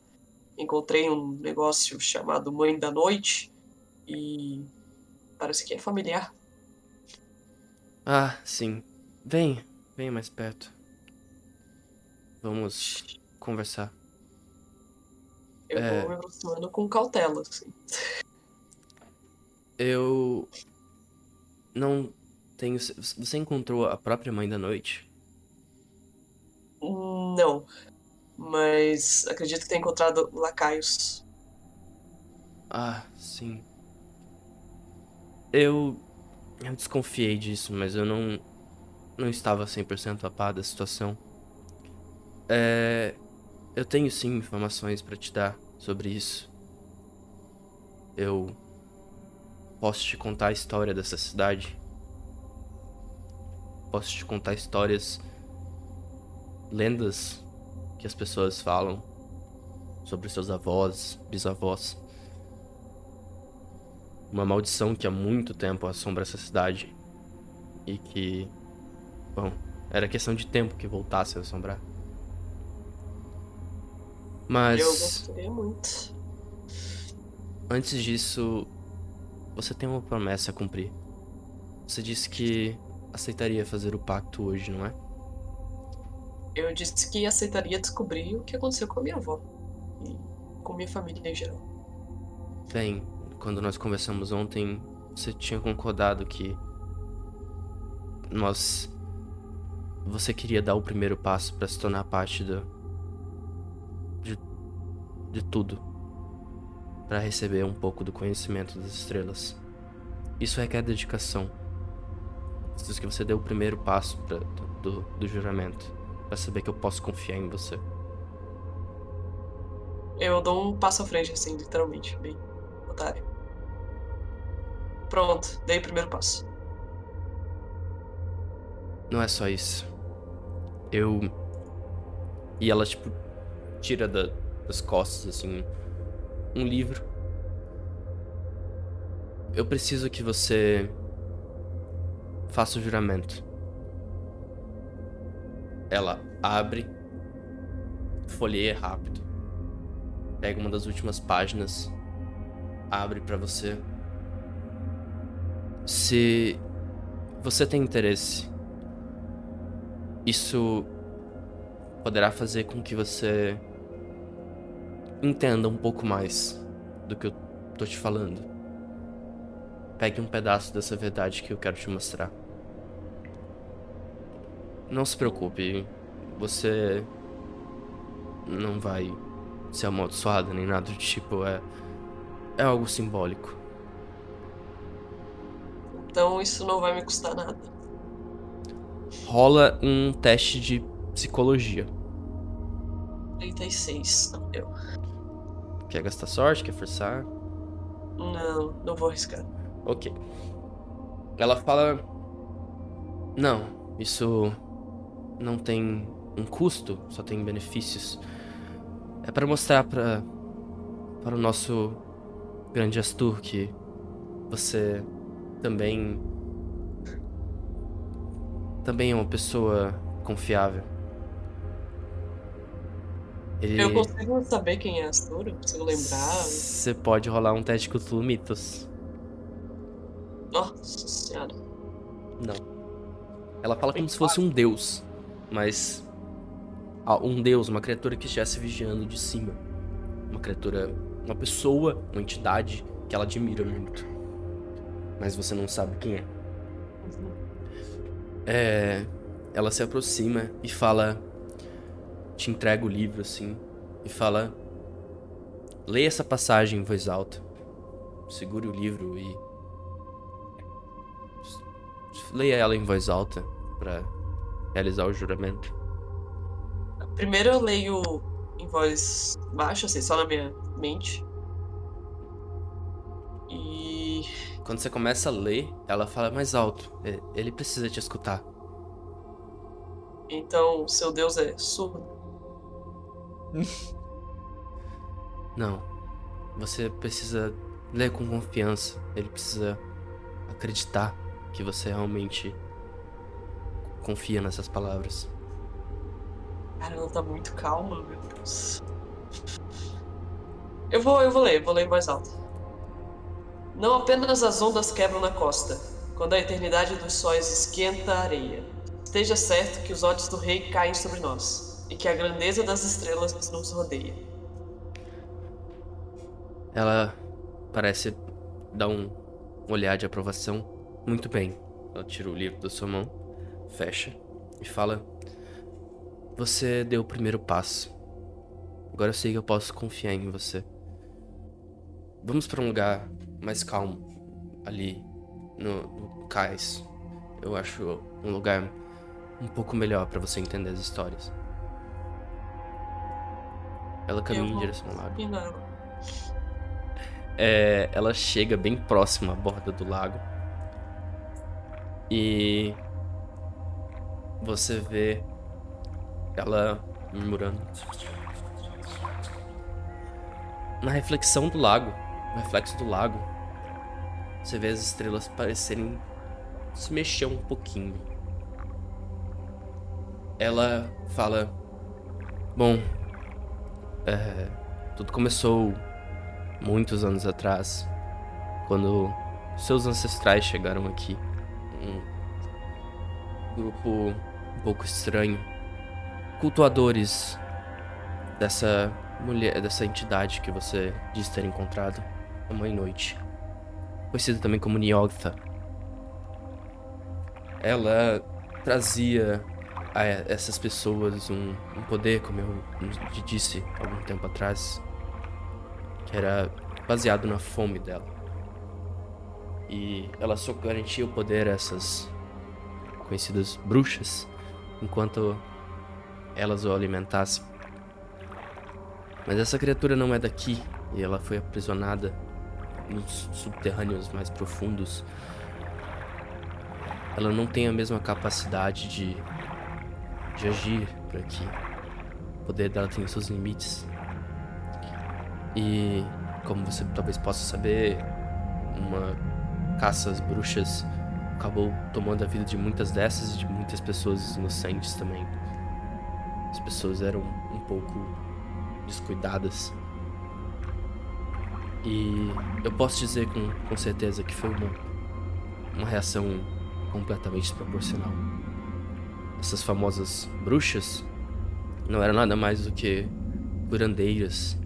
Encontrei um negócio chamado Mãe da Noite e parece que é familiar. Ah, sim. Vem, vem mais perto. Vamos conversar. Eu É. vou me aproximando com cautela, assim. Eu. Não tenho. Você encontrou a própria mãe da noite? Não. Mas acredito que tenha encontrado lacaios. Ah, sim. Eu. Eu desconfiei disso, mas eu não. Não estava 100% a par da situação. É. Eu tenho sim informações pra te dar sobre isso. Eu. Posso te contar a história dessa cidade. Posso te contar histórias. Lendas que as pessoas falam sobre seus avós, bisavós. Uma maldição que há muito tempo assombra essa cidade. E que. Bom, era questão de tempo que voltasse a assombrar. Mas. Eu gostaria muito. Antes disso, você tem uma promessa a cumprir. Você disse que aceitaria fazer o pacto hoje, não é? Eu disse que aceitaria descobrir o que aconteceu com a minha avó. E com minha família em geral. Bem, quando nós conversamos ontem, você tinha concordado que nós você queria dar o primeiro passo para se tornar parte de, de tudo, para receber um pouco do conhecimento das estrelas. Isso requer dedicação. Preciso que você dê o primeiro passo pra, do, do, juramento, para saber que eu posso confiar em você. Eu dou um passo à frente, assim, literalmente. Bem otário. Pronto, dei o primeiro passo. Não é só isso. Eu. E ela, tipo, tira da- das costas, assim, um livro. Eu preciso que você. faça o juramento. Ela abre, folheia rápido, pega uma das últimas páginas, abre pra você. Se você tem interesse isso poderá fazer com que você entenda um pouco mais do que eu tô te falando. Pegue um pedaço dessa verdade que eu quero te mostrar. Não se preocupe, você não vai ser amaldiçoada nem nada do tipo, é é algo simbólico. Então isso não vai me custar nada. Rola um teste de psicologia. 36. Não deu. Quer gastar sorte? Quer forçar? Não, não vou arriscar. Ok. Ela fala. Não, isso não tem um custo, só tem benefícios. É para mostrar para para o nosso grande Astur que você também também é uma pessoa confiável. Ele Eu consigo saber quem é Astur? Eu consigo lembrar? Você pode rolar um teste de Cthulhu Mitos. Nossa senhora. Não. Ela fala como se fosse um deus, mas ah, um deus, uma criatura que estivesse vigiando de cima. Uma criatura, uma pessoa, uma entidade que ela admira muito. Mas você não sabe quem é. É, ela se aproxima e fala, te entrega o livro assim e fala: leia essa passagem em voz alta. Segure o livro e leia ela em voz alta pra realizar o juramento. Primeiro eu leio em voz baixa, assim, só na minha mente. E. Quando você começa a ler, ela fala mais alto. "É, Ele precisa te escutar. Então, seu Deus é surdo. Não. Você precisa ler com confiança. Ele precisa acreditar que você realmente confia nessas palavras. Cara, ela tá muito calma, meu Deus. Eu vou, eu vou ler, vou ler em voz alta. Não apenas as ondas quebram na costa, quando a eternidade dos sóis esquenta a areia. Esteja certo que os olhos do rei caem sobre nós, e que a grandeza das estrelas nos rodeia. Ela parece dar um olhar de aprovação. Muito bem. Ela tira o livro da sua mão, fecha e fala: Você deu o primeiro passo. Agora eu sei que eu posso confiar em você. Vamos para um lugar mais calmo, ali no, no cais. Eu acho um lugar um pouco melhor para você entender as histórias. Ela caminha em direção ao lago. É, ela chega bem próxima à borda do lago. E você vê ela murmurando. Na reflexão do lago, no reflexo do lago, você vê as estrelas parecerem se mexer um pouquinho. Ela fala: Bom, é, tudo começou muitos anos atrás, quando seus ancestrais chegaram aqui. Um grupo um pouco estranho. Cultuadores dessa mulher, dessa entidade que você disse ter encontrado, a Mãe Noite. Conhecida também como Niogtha. Ela trazia a essas pessoas um, um poder, como eu disse algum tempo atrás, que era baseado na fome dela. E ela só garantia o poder a essas conhecidas bruxas enquanto elas o alimentassem. Mas essa criatura não é daqui e ela foi aprisionada nos subterrâneos mais profundos. Ela não tem a mesma capacidade de, de agir por aqui. O poder dela tem seus limites. E como você talvez possa saber, uma caça às bruxas acabou tomando a vida de muitas dessas e de muitas pessoas inocentes também. As pessoas eram um pouco descuidadas. E eu posso dizer com, com certeza que foi uma, uma reação completamente desproporcional. Essas famosas bruxas não eram nada mais do que curandeiras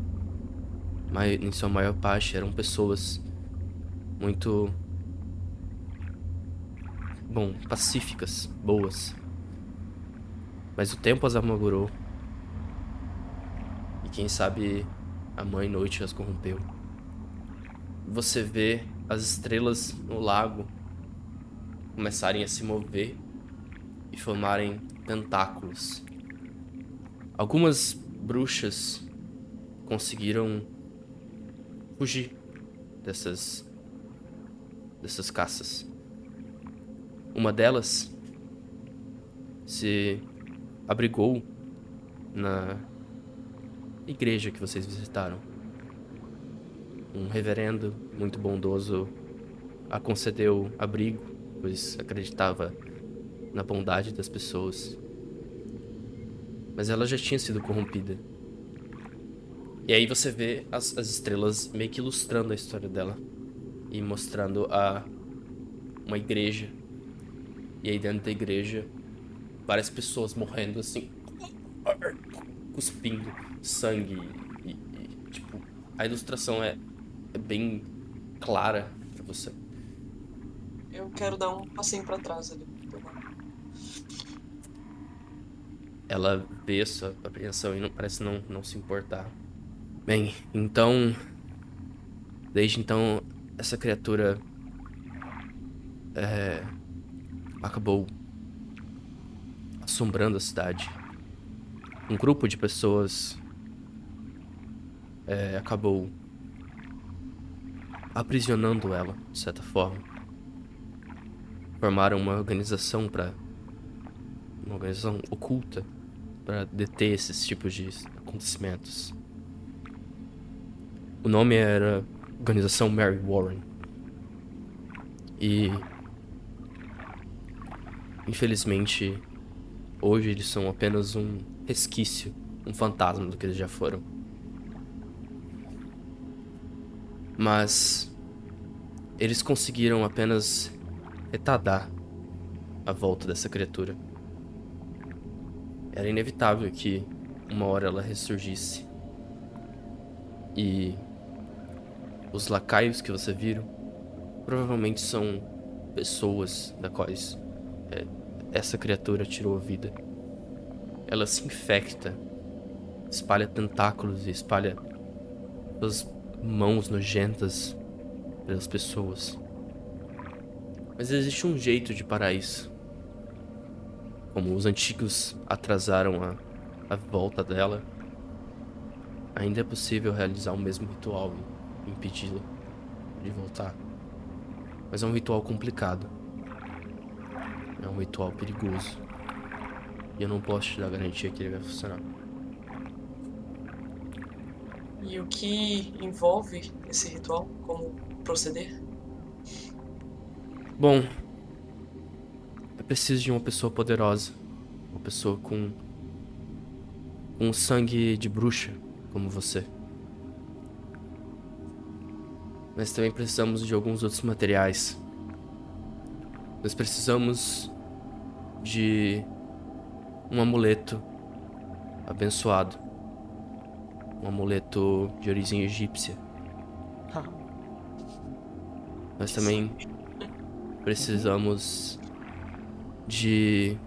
em sua maior parte eram pessoas muito bom, pacíficas, boas. Mas o tempo as amargurou. E quem sabe a mãe noite as corrompeu. Você vê as estrelas no lago começarem a se mover e formarem tentáculos. Algumas bruxas conseguiram fugir dessas dessas caças. Uma delas se abrigou na igreja que vocês visitaram. Um reverendo muito bondoso a concedeu abrigo, pois acreditava na bondade das pessoas. Mas ela já tinha sido corrompida e aí você vê as, as estrelas meio que ilustrando a história dela. E mostrando a uma igreja. E aí dentro da igreja, várias pessoas morrendo assim. Cuspindo sangue. E, e tipo, a ilustração é, é bem clara pra você. Eu quero dar um passinho pra trás ali. Ela vê a sua apreensão e não, parece não, não se importar. Bem, então. Desde então, essa criatura. É, acabou assombrando a cidade. Um grupo de pessoas é, acabou aprisionando ela, de certa forma. Formaram uma organização para uma organização oculta para deter esses tipos de acontecimentos. O nome era Organização Mary Warren. E. Infelizmente, hoje eles são apenas um resquício, um fantasma do que eles já foram. Mas. Eles conseguiram apenas retardar a volta dessa criatura. Era inevitável que uma hora ela ressurgisse. E os lacaios que você viram provavelmente são pessoas da quais é, essa criatura tirou a vida. Ela se infecta, espalha tentáculos e espalha suas mãos nojentas pelas pessoas. Mas existe um jeito de parar isso. Como os antigos atrasaram a, a volta dela, ainda é possível realizar o mesmo ritual e impedi-la de voltar. Mas é um ritual complicado. É um ritual perigoso. E eu não posso te dar garantia que ele vai funcionar. E o que envolve esse ritual? Como proceder? Bom, é preciso de uma pessoa poderosa. Uma pessoa com. com sangue de bruxa, como você. Mas também precisamos de alguns outros materiais. Nós precisamos de um amuleto abençoado. Um amuleto de origem egípcia. Nós também precisamos de.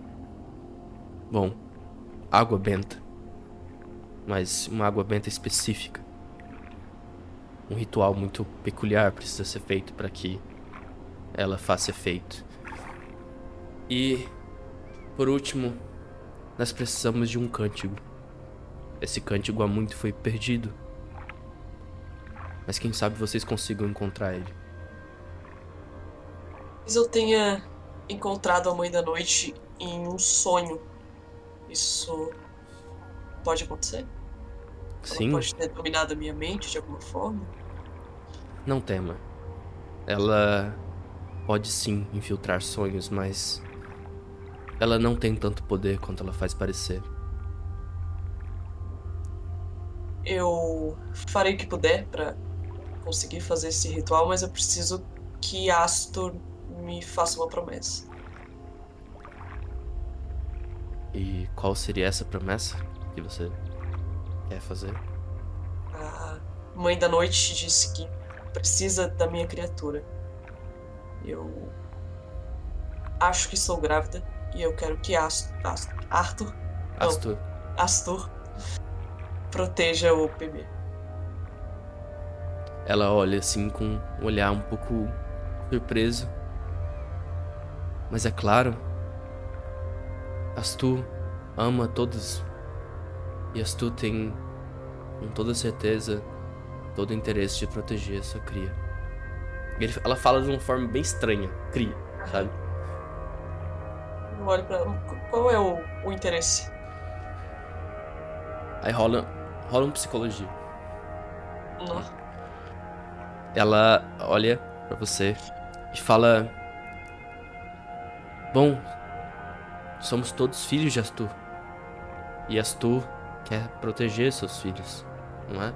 Bom, água benta. Mas uma água benta específica. Um ritual muito peculiar precisa ser feito para que ela faça efeito. E, por último, nós precisamos de um cântigo. Esse cântigo há muito foi perdido. Mas quem sabe vocês consigam encontrar ele. Talvez eu tenha encontrado a Mãe da Noite em um sonho. Isso pode acontecer? Sim. Ela pode ter dominado a minha mente de alguma forma? Não tema. Ela pode sim infiltrar sonhos, mas ela não tem tanto poder quanto ela faz parecer. Eu farei o que puder pra conseguir fazer esse ritual, mas eu preciso que Astor me faça uma promessa. E qual seria essa promessa que você quer fazer? A Mãe da Noite disse que precisa da minha criatura. Eu acho que sou grávida e eu quero que Astor, Astor, Arthur, não, Astur. Astor proteja o bebê. Ela olha assim com um olhar um pouco surpreso. Mas é claro, Astu ama todos. E Astu tem, com toda certeza, todo o interesse de proteger a sua cria. Ele- ela fala de uma forma bem estranha, cria, sabe? Eu olho pra ela. "Qu- Qual é o, o interesse? Aí rola, rola um psicologia. Não. Ela olha pra você e fala: Bom, somos todos filhos de Astur. E Astur quer proteger seus filhos, não é?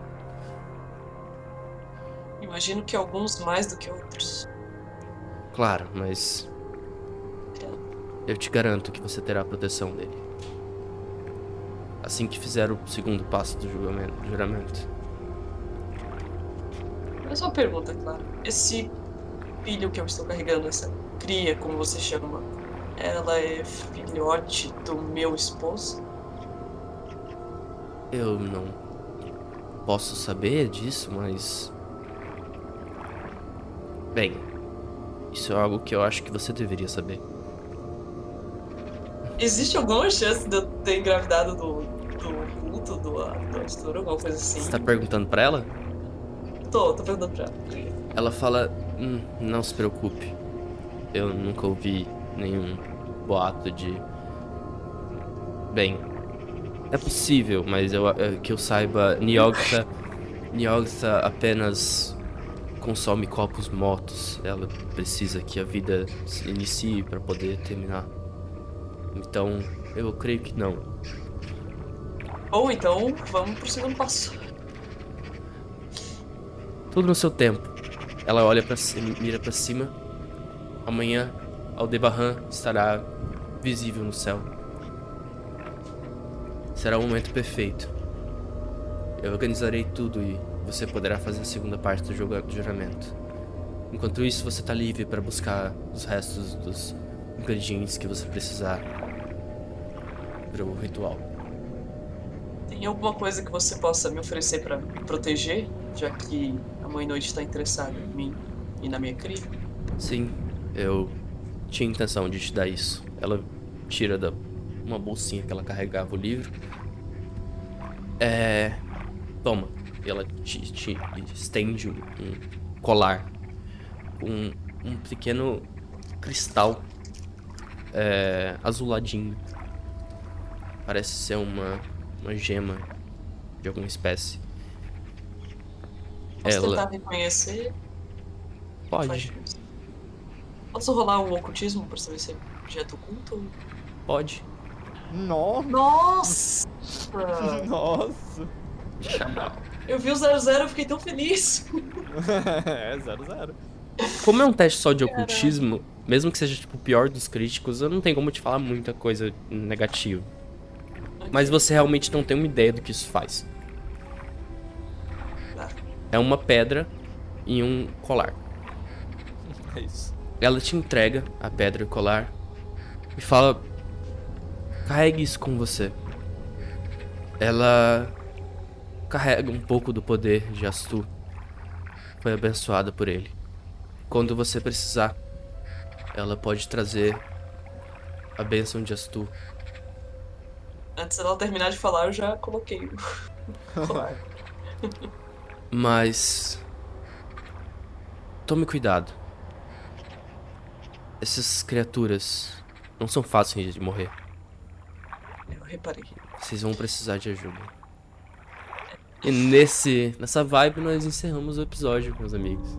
Imagino que alguns mais do que outros. Claro, mas eu te garanto que você terá a proteção dele. Assim que fizer o segundo passo do julgamento, juramento. Mas uma pergunta, claro. Esse filho que eu estou carregando, essa cria, como você chama, ela é filhote do meu esposo? Eu não posso saber disso, mas. Bem, isso é algo que eu acho que você deveria saber. Existe alguma chance de eu ter engravidado do, do culto, do, do Astor, alguma coisa assim? Você tá perguntando pra ela? Tô, tô perguntando pra ela. Ela fala: "Hum, Não se preocupe. Eu nunca ouvi nenhum boato de. Bem, é possível, mas eu, é, que eu saiba, Niogta. Niogta apenas consome copos mortos. Ela precisa que a vida se inicie para poder terminar. Então, eu creio que não. Ou então, vamos pro segundo passo. Tudo no seu tempo. Ela olha para mira para cima. Amanhã, Aldebaran estará visível no céu. Será o momento perfeito. Eu organizarei tudo e você poderá fazer a segunda parte do jogo- do juramento. Enquanto isso, você tá livre para buscar os restos dos ingredientes que você precisar para o ritual. Tem alguma coisa que você possa me oferecer pra me proteger, já que a Mãe Noite tá interessada em mim e na minha cria? Sim, eu tinha intenção de te dar isso. Ela tira da uma bolsinha que ela carregava o livro. É. Toma. E ela te, te estende um, um colar com um pequeno cristal é, azuladinho. Parece ser uma, uma gema de alguma espécie. Posso Ela tentar reconhecer? pode, Posso rolar um ocultismo pra saber se é objeto oculto? pode. Nossa! Nossa! Nossa! Eu vi o 00 e fiquei tão feliz. é, zero, zero. Como é um teste só de ocultismo, mesmo que seja tipo o pior dos críticos, eu não tenho como te falar muita coisa negativa. Mas você realmente não tem uma ideia do que isso faz. Tá. É uma pedra e um colar. É isso. Ela te entrega a pedra e o colar e fala: carregue isso com você. Ela carrega um pouco do poder de Astu. Foi abençoada por ele. Quando você precisar, ela pode trazer a bênção de Astu. Antes dela terminar de falar, eu já coloquei o colar. Mas. Tome cuidado. Essas criaturas não são fáceis de morrer. Eu reparei. Vocês vão precisar de ajuda. E nesse, nessa vibe nós encerramos o episódio, meus amigos.